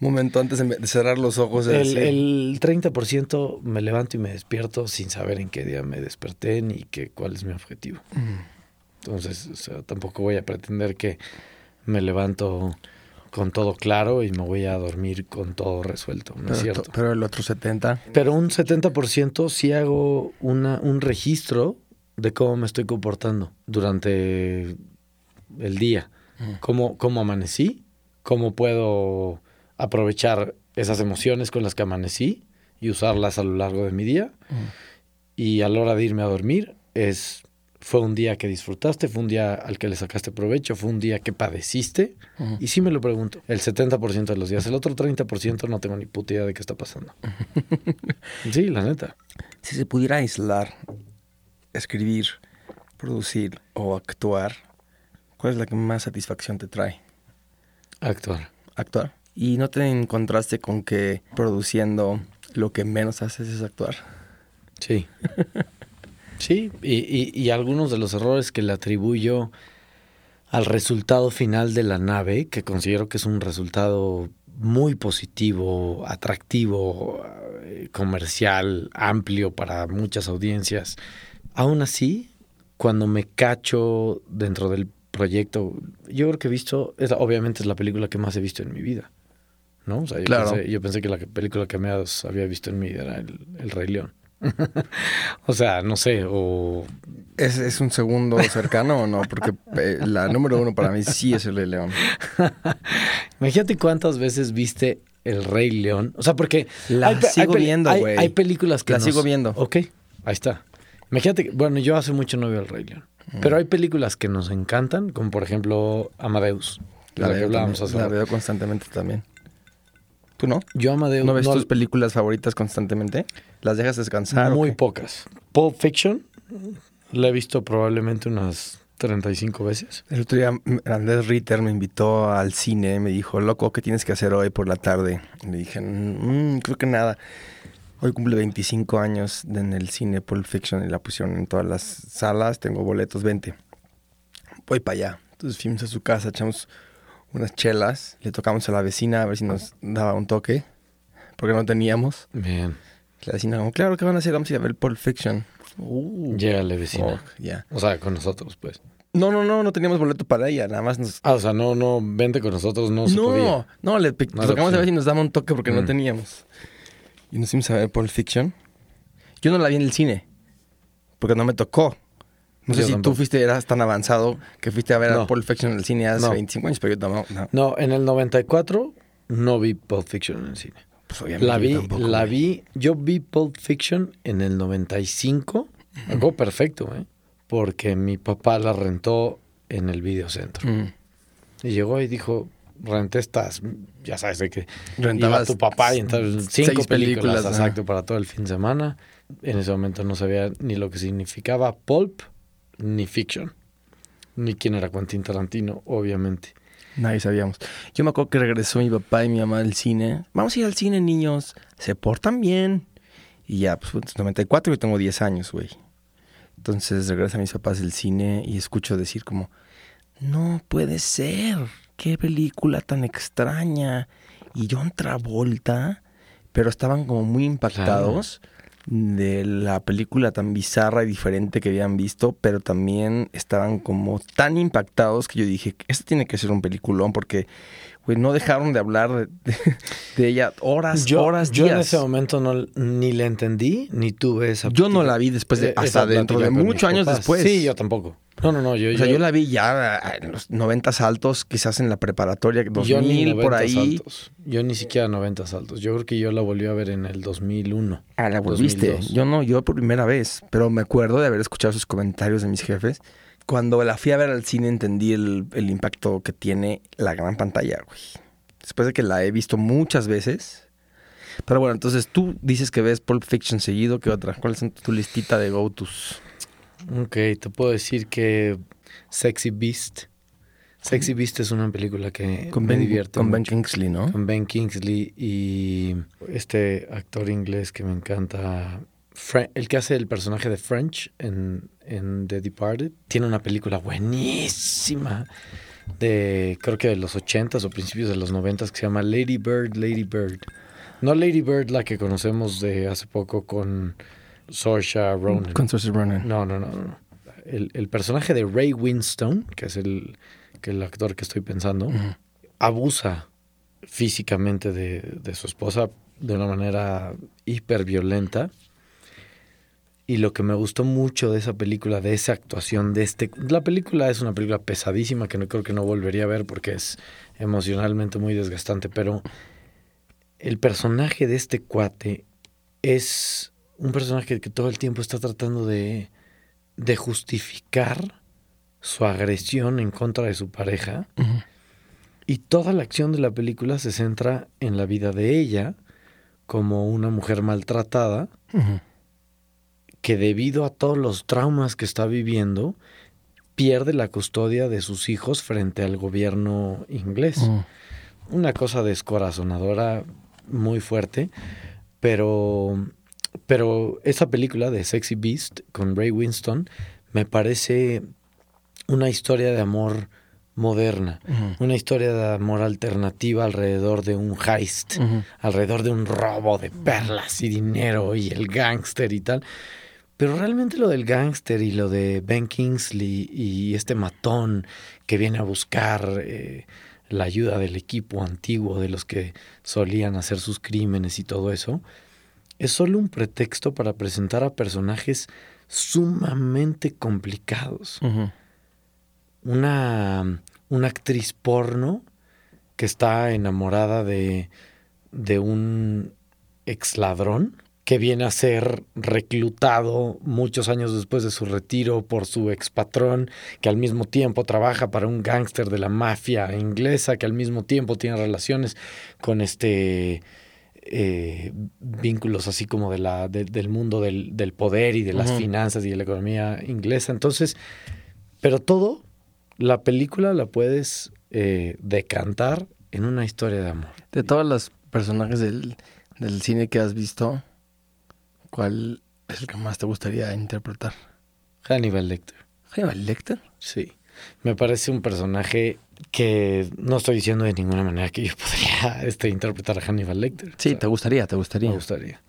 momento antes de, cerrar los ojos. El, el 30% me levanto y me despierto sin saber en qué día me desperté ni qué, cuál es mi objetivo. Entonces, o sea, tampoco voy a pretender que me levanto con todo claro y me voy a dormir con todo resuelto. No pero, es cierto. to- pero el otro 70, Pero un 70% sí hago una, un registro de cómo me estoy comportando durante el día. Cómo, cómo amanecí, cómo puedo aprovechar esas emociones con las que amanecí y usarlas a lo largo de mi día. Y a la hora de irme a dormir es fue un día que disfrutaste, fue un día al que le sacaste provecho, fue un día que padeciste. Y sí me lo pregunto, el 70% de los días, el otro 30% no tengo ni puta idea de qué está pasando. <laughs> sí, la neta. si se pudiera aislar, escribir, producir o actuar, ¿cuál es la que más satisfacción te trae? Actuar. Actuar. ¿Y no te encontraste con que produciendo lo que menos haces es actuar? Sí. <laughs> Sí, y, y- y algunos de los errores que le atribuyo al resultado final de la nave, que considero que es un resultado muy positivo, atractivo, eh, comercial, amplio para muchas audiencias. Aún así, cuando me cacho dentro del proyecto, yo creo que he visto, es, obviamente es la película que más he visto en mi vida. ¿No? O sea, yo, Claro. pensé, yo pensé que la película que más había visto en mi vida era El, el Rey León. <laughs> o sea, no sé, o ¿Es, es un segundo cercano o no? Porque eh, la número uno para mí sí es el Rey León. <laughs> Imagínate cuántas veces viste El Rey León. O sea, porque. La pe- sigo viendo, hay- güey. Hay, películas que. La nos- sigo viendo. Ok, ahí está. Imagínate, bueno, yo hace mucho no veo El Rey León. Mm. Pero hay películas que nos encantan, como por ejemplo Amadeus. de La, la que veo, hablábamos también, la veo constantemente también. ¿Tú no? Yo Amadeus. ¿No ves no- tus películas favoritas constantemente? ¿Las dejas descansar? muy pocas. Pulp Fiction, la he visto probablemente unas 35 veces. El otro día Andrés Ritter me invitó al cine, me dijo, loco, ¿qué tienes que hacer hoy por la tarde? Le dije, "Mm, creo que nada. Hoy cumple 25 años en el cine Pulp Fiction y la pusieron en todas las salas, tengo boletos, 20. Voy para allá. Entonces fuimos a su casa, echamos unas chelas, le tocamos a la vecina a ver si nos daba un toque, porque no teníamos. Bien. La vecina como, claro, ¿qué van a hacer? Vamos a ir a ver Pulp Fiction. Uh, Llégale, vecina. oh, ya. O sea, con nosotros, pues. No, no, no, no teníamos boleto para ella, nada más nos Ah, o sea, no, no, vente con nosotros, no se no, podía. no, le No tocamos a ver si nos daba un toque porque no Mm. teníamos. Y nos fuimos a ver Pulp Fiction. Yo no la vi en el cine, porque no me tocó. No sé Yo si tampoco. tú fuiste, eras tan avanzado que fuiste a ver a. Pulp Fiction en el cine hace No. 25 años, pero yo no. no. No, en el 94 no vi Pulp Fiction en el cine. Pues obviamente La yo vi, tampoco, la vi, yo vi Pulp Fiction en el 95, algo perfecto, ¿eh? Porque mi papá la rentó en el videocentro. Mm. Y llegó y dijo, renté estas, ya sabes, de que Rentabas iba tu papá y entonces cinco películas, películas, exacto, para todo el fin de semana. En ese momento no sabía ni lo que significaba Pulp ni Fiction. Ni quién era Quentin Tarantino, obviamente. Nadie sabíamos. Yo me acuerdo que regresó mi papá y mi mamá del cine. Vamos a ir al cine, niños. Se portan bien. Y ya, pues, pues, 94, yo tengo 10 años, güey. Entonces regresan mis papás del cine y escucho decir como, no puede ser. Qué película tan extraña. Y John Travolta, pero estaban como muy impactados de la película tan bizarra y diferente que habían visto, pero también estaban como tan impactados que yo dije, este tiene que ser un peliculón porque, güey, no dejaron de hablar de, de- de ella horas, Yo, horas, yo días. en ese momento no, ni la entendí, ni tuve esa Yo no la vi después de, eh, hasta dentro de muchos años papás. después. Sí, yo tampoco. No, no, no, yo, O sea, yo la vi ya en los 90 altos, quizás en la preparatoria, 2000 yo ni por 90 ahí. Yo ni siquiera 90 saltos. Yo creo que yo la volví a ver en el 2001. Ah, la volviste. 2002. Yo no, yo por primera vez. Pero me acuerdo de haber escuchado sus comentarios de mis jefes. Cuando la fui a ver al cine entendí el, el impacto que tiene la gran pantalla, güey. Después de que la he visto muchas veces. Pero bueno, entonces tú dices que ves Pulp Fiction seguido. ¿Qué otra? ¿Cuál es tu listita de go-tos? Ok, te puedo decir que Sexy Beast. Sexy Beast es una película que Con me divierte con Ben. Kingsley, ¿no? Con Ben Kingsley y este actor inglés que me encanta, Fre- el que hace el personaje de French en, en The Departed. Tiene una película buenísima de creo que de los 80s o principios de los 90s que se llama Lady Bird, Lady Bird. No Lady Bird la que conocemos de hace poco con Saoirse Ronan. Con Saoirse Ronan. No, no, no, no. El, el personaje de Ray Winstone, que es el, que el actor que estoy pensando, abusa físicamente de, de su esposa de una manera hiper violenta. Y lo que me gustó mucho de esa película, de esa actuación, de este... La película es una película pesadísima que no creo que no volvería a ver porque es emocionalmente muy desgastante, pero el personaje de este cuate es un personaje que todo el tiempo está tratando de, de justificar su agresión en contra de su pareja. Y toda la acción de la película se centra en la vida de ella como una mujer maltratada Ujú. Que debido a todos los traumas que está viviendo pierde la custodia de sus hijos frente al gobierno inglés. Ujú. Una cosa descorazonadora muy fuerte, pero pero esa película de Sexy Beast con Ray Winston me parece una historia de amor moderna, una historia de amor alternativa alrededor de un heist, alrededor de un robo de perlas y dinero y el gángster y tal. Pero realmente lo del gángster y lo de Ben Kingsley y este matón que viene a buscar eh, la ayuda del equipo antiguo de los que solían hacer sus crímenes y todo eso, es solo un pretexto para presentar a personajes sumamente complicados. una, una actriz porno que está enamorada de, de un ex ladrón que viene a ser reclutado muchos años después de su retiro por su expatrón, que al mismo tiempo trabaja para un gángster de la mafia inglesa, que al mismo tiempo tiene relaciones con este eh, vínculos así como de la, del mundo del, poder y de las finanzas y de la economía inglesa. Entonces, pero todo, la película la puedes eh, decantar en una historia de amor. De todos los personajes del, del cine que has visto, ¿Cuál es el que más te gustaría interpretar? Hannibal Lecter. ¿Hannibal Lecter? Sí. Me parece un personaje que no estoy diciendo de ninguna manera que yo <laughs> podría este, interpretar a Hannibal Lecter. Sí, te gustaría, te gustaría. Me gustaría.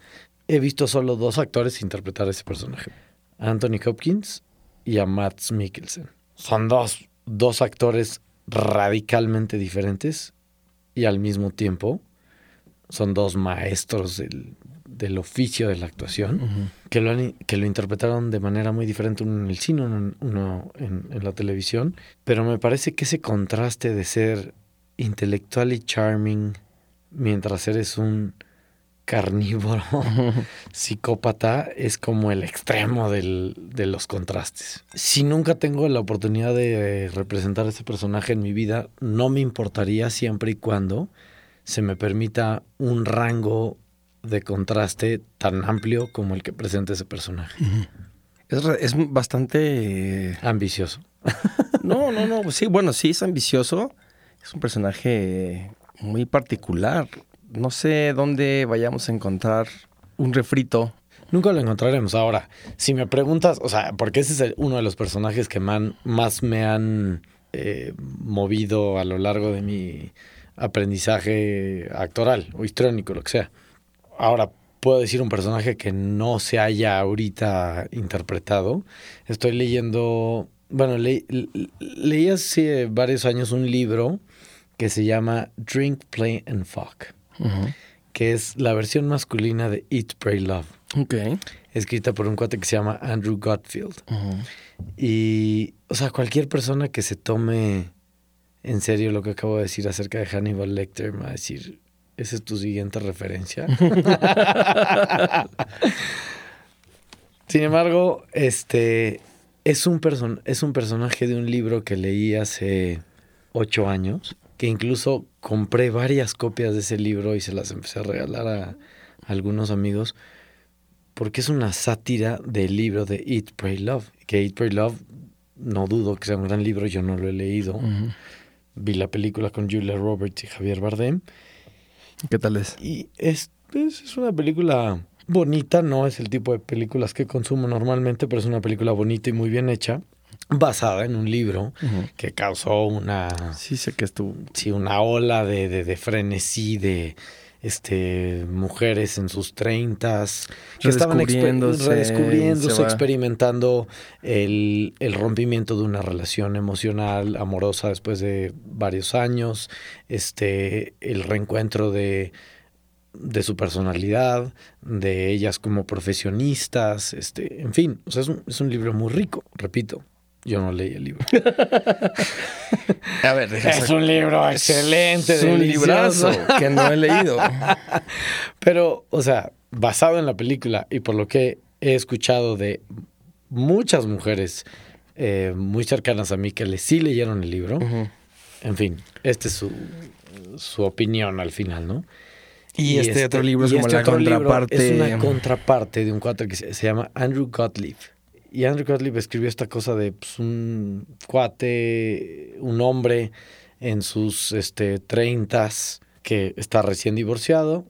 He visto solo dos actores interpretar a ese personaje. Anthony Hopkins y a Matt Mikkelsen. Son dos, dos actores radicalmente diferentes y al mismo tiempo son dos maestros del, del oficio de la actuación, que, lo que lo interpretaron de manera muy diferente, uno en el cine, uno, en, la televisión, pero me parece que ese contraste de ser intelectual y charming mientras eres un carnívoro <laughs> psicópata es como el extremo del, de los contrastes. Si nunca tengo la oportunidad de representar a ese personaje en mi vida, no me importaría siempre y cuando se me permita un rango de contraste tan amplio como el que presenta ese personaje. es, bastante... Ambicioso. <laughs> no, no, no. Sí, bueno, sí es ambicioso. Es un personaje muy particular. No sé dónde vayamos a encontrar un refrito. Nunca lo encontraremos. Ahora, si me preguntas, o sea, porque ese es uno de los personajes que más me han eh, movido a lo largo de mi aprendizaje actoral o histrónico, lo que sea. Ahora, puedo decir un personaje que no se haya ahorita interpretado. Estoy leyendo, bueno, leí hace varios años un libro que se llama Drink, Play and Fuck, que es la versión masculina de Eat, Pray, Love. Okay. Escrita por un cuate que se llama Andrew Gotfield. Y, o sea, cualquier persona que se tome en serio lo que acabo de decir acerca de Hannibal Lecter me va a decir, esa es tu siguiente referencia. <laughs> Sin embargo, este es un, es un personaje de un libro que leí hace ocho años, que incluso compré varias copias de ese libro y se las empecé a regalar a, algunos amigos, porque es una sátira del libro de Eat, Pray, Love. Que Eat, Pray, Love, no dudo que sea un gran libro, yo no lo he leído. Vi la película con Julia Roberts y Javier Bardem. ¿Qué tal es? Y es, es, una película bonita, no es el tipo de películas que consumo normalmente, pero es una película bonita y muy bien hecha, basada en un libro que causó una... Sí, sé que estuvo... Sí, una ola de, de, de frenesí, de este, mujeres en sus treintas que estaban redescubriéndose, experimentando el, el, rompimiento de una relación emocional, amorosa después de varios años, este, el reencuentro de, de su personalidad, de ellas como profesionistas, este, en fin, o sea, es un, es un libro muy rico, repito. Yo no leí el libro. <laughs> A ver, es un libro excelente, es un librazo que no he leído. <laughs> Pero, o sea, basado en la película y por lo que he escuchado de muchas mujeres eh, muy cercanas a mí que le, sí leyeron el libro, en fin, esta es su, su opinión al final, ¿no? Y, este, este, otro libro es como este la contraparte. Es una contraparte de un cuatro que se, se llama Andrew Gottlieb. Y Andrew Gottlieb escribió esta cosa de pues, un cuate, un hombre en sus este, treintas que está recién divorciado,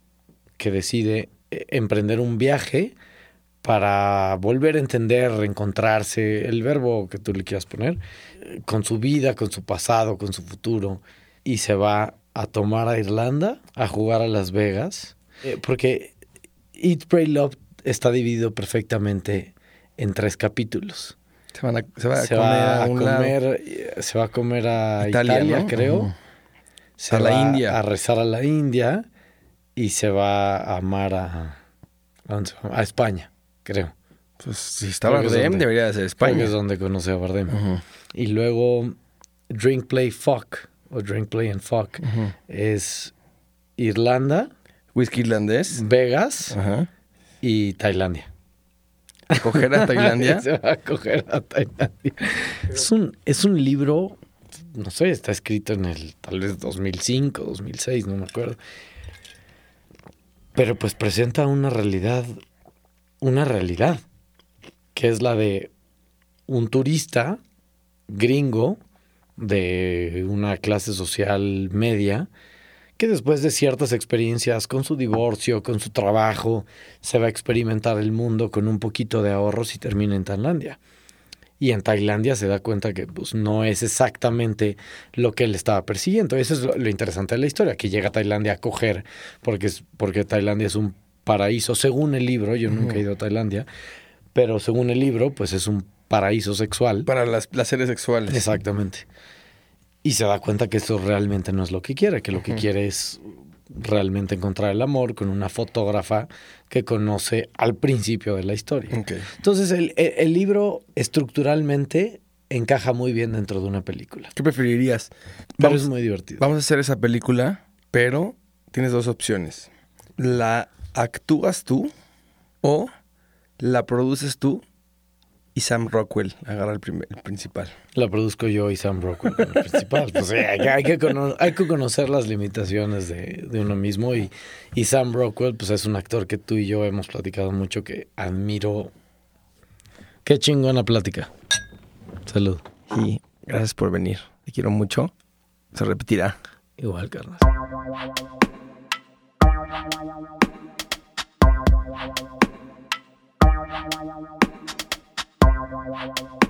que decide eh, emprender un viaje para volver a entender, reencontrarse, el verbo que tú le quieras poner, con su vida, con su pasado, con su futuro, y se va a tomar a Irlanda, a jugar a Las Vegas, eh, porque Eat, Pray, Love está dividido perfectamente en tres capítulos. Se, van a, se va a se comer va a comer, eh, se va a comer a Italia, Italia, ¿no? creo. Ujú. Se A la va India. A rezar a la India y se va a amar a, ¿a España, creo. Pues si está Creo que es Bardem, donde- debería de ser Creo España. que es donde conoce a Bardem. Ujú, Y luego Drink, Play, Fuck, o Drink, Play and Fuck, ujú. es Irlanda, Whisky irlandés. Vegas y Tailandia. Coger a Tailandia. <laughs> Se va a coger a Tailandia. Es un, es un libro, no sé, está escrito en el tal vez 2005, 2006, no me acuerdo. Pero pues presenta una realidad, una realidad, que es la de un turista gringo de una clase social media que después de ciertas experiencias con su divorcio, con su trabajo, se va a experimentar el mundo con un poquito de ahorros y termina en Tailandia. Y en Tailandia se da cuenta que pues, no es exactamente lo que él estaba persiguiendo. Eso es lo, lo interesante de la historia, que llega a Tailandia a coger, porque, es, porque Tailandia es un paraíso, según el libro, yo nunca he ido a Tailandia, pero según el libro, pues es un paraíso sexual. Para las placeres sexuales. Exactamente. Y se da cuenta que esto realmente no es lo que quiere, que lo que quiere es realmente encontrar el amor con una fotógrafa que conoce al principio de la historia. Entonces el, el- el libro estructuralmente encaja muy bien dentro de una película. ¿Qué preferirías? Pero Vamos, es muy divertido. vamos a hacer esa película, pero tienes dos opciones. La actúas tú o la produces tú y Sam Rockwell agarra el, primer- el principal. La produzco yo y Sam Rockwell como principal. Pues sí, hay, que- hay que cono- hay que conocer las limitaciones de, de uno mismo y, y Sam Rockwell pues es un actor que tú y yo hemos platicado mucho que admiro. Qué chingona plática. Salud. Y gracias por venir. Te quiero mucho. Se repetirá. Igual, carnal. wow wow wow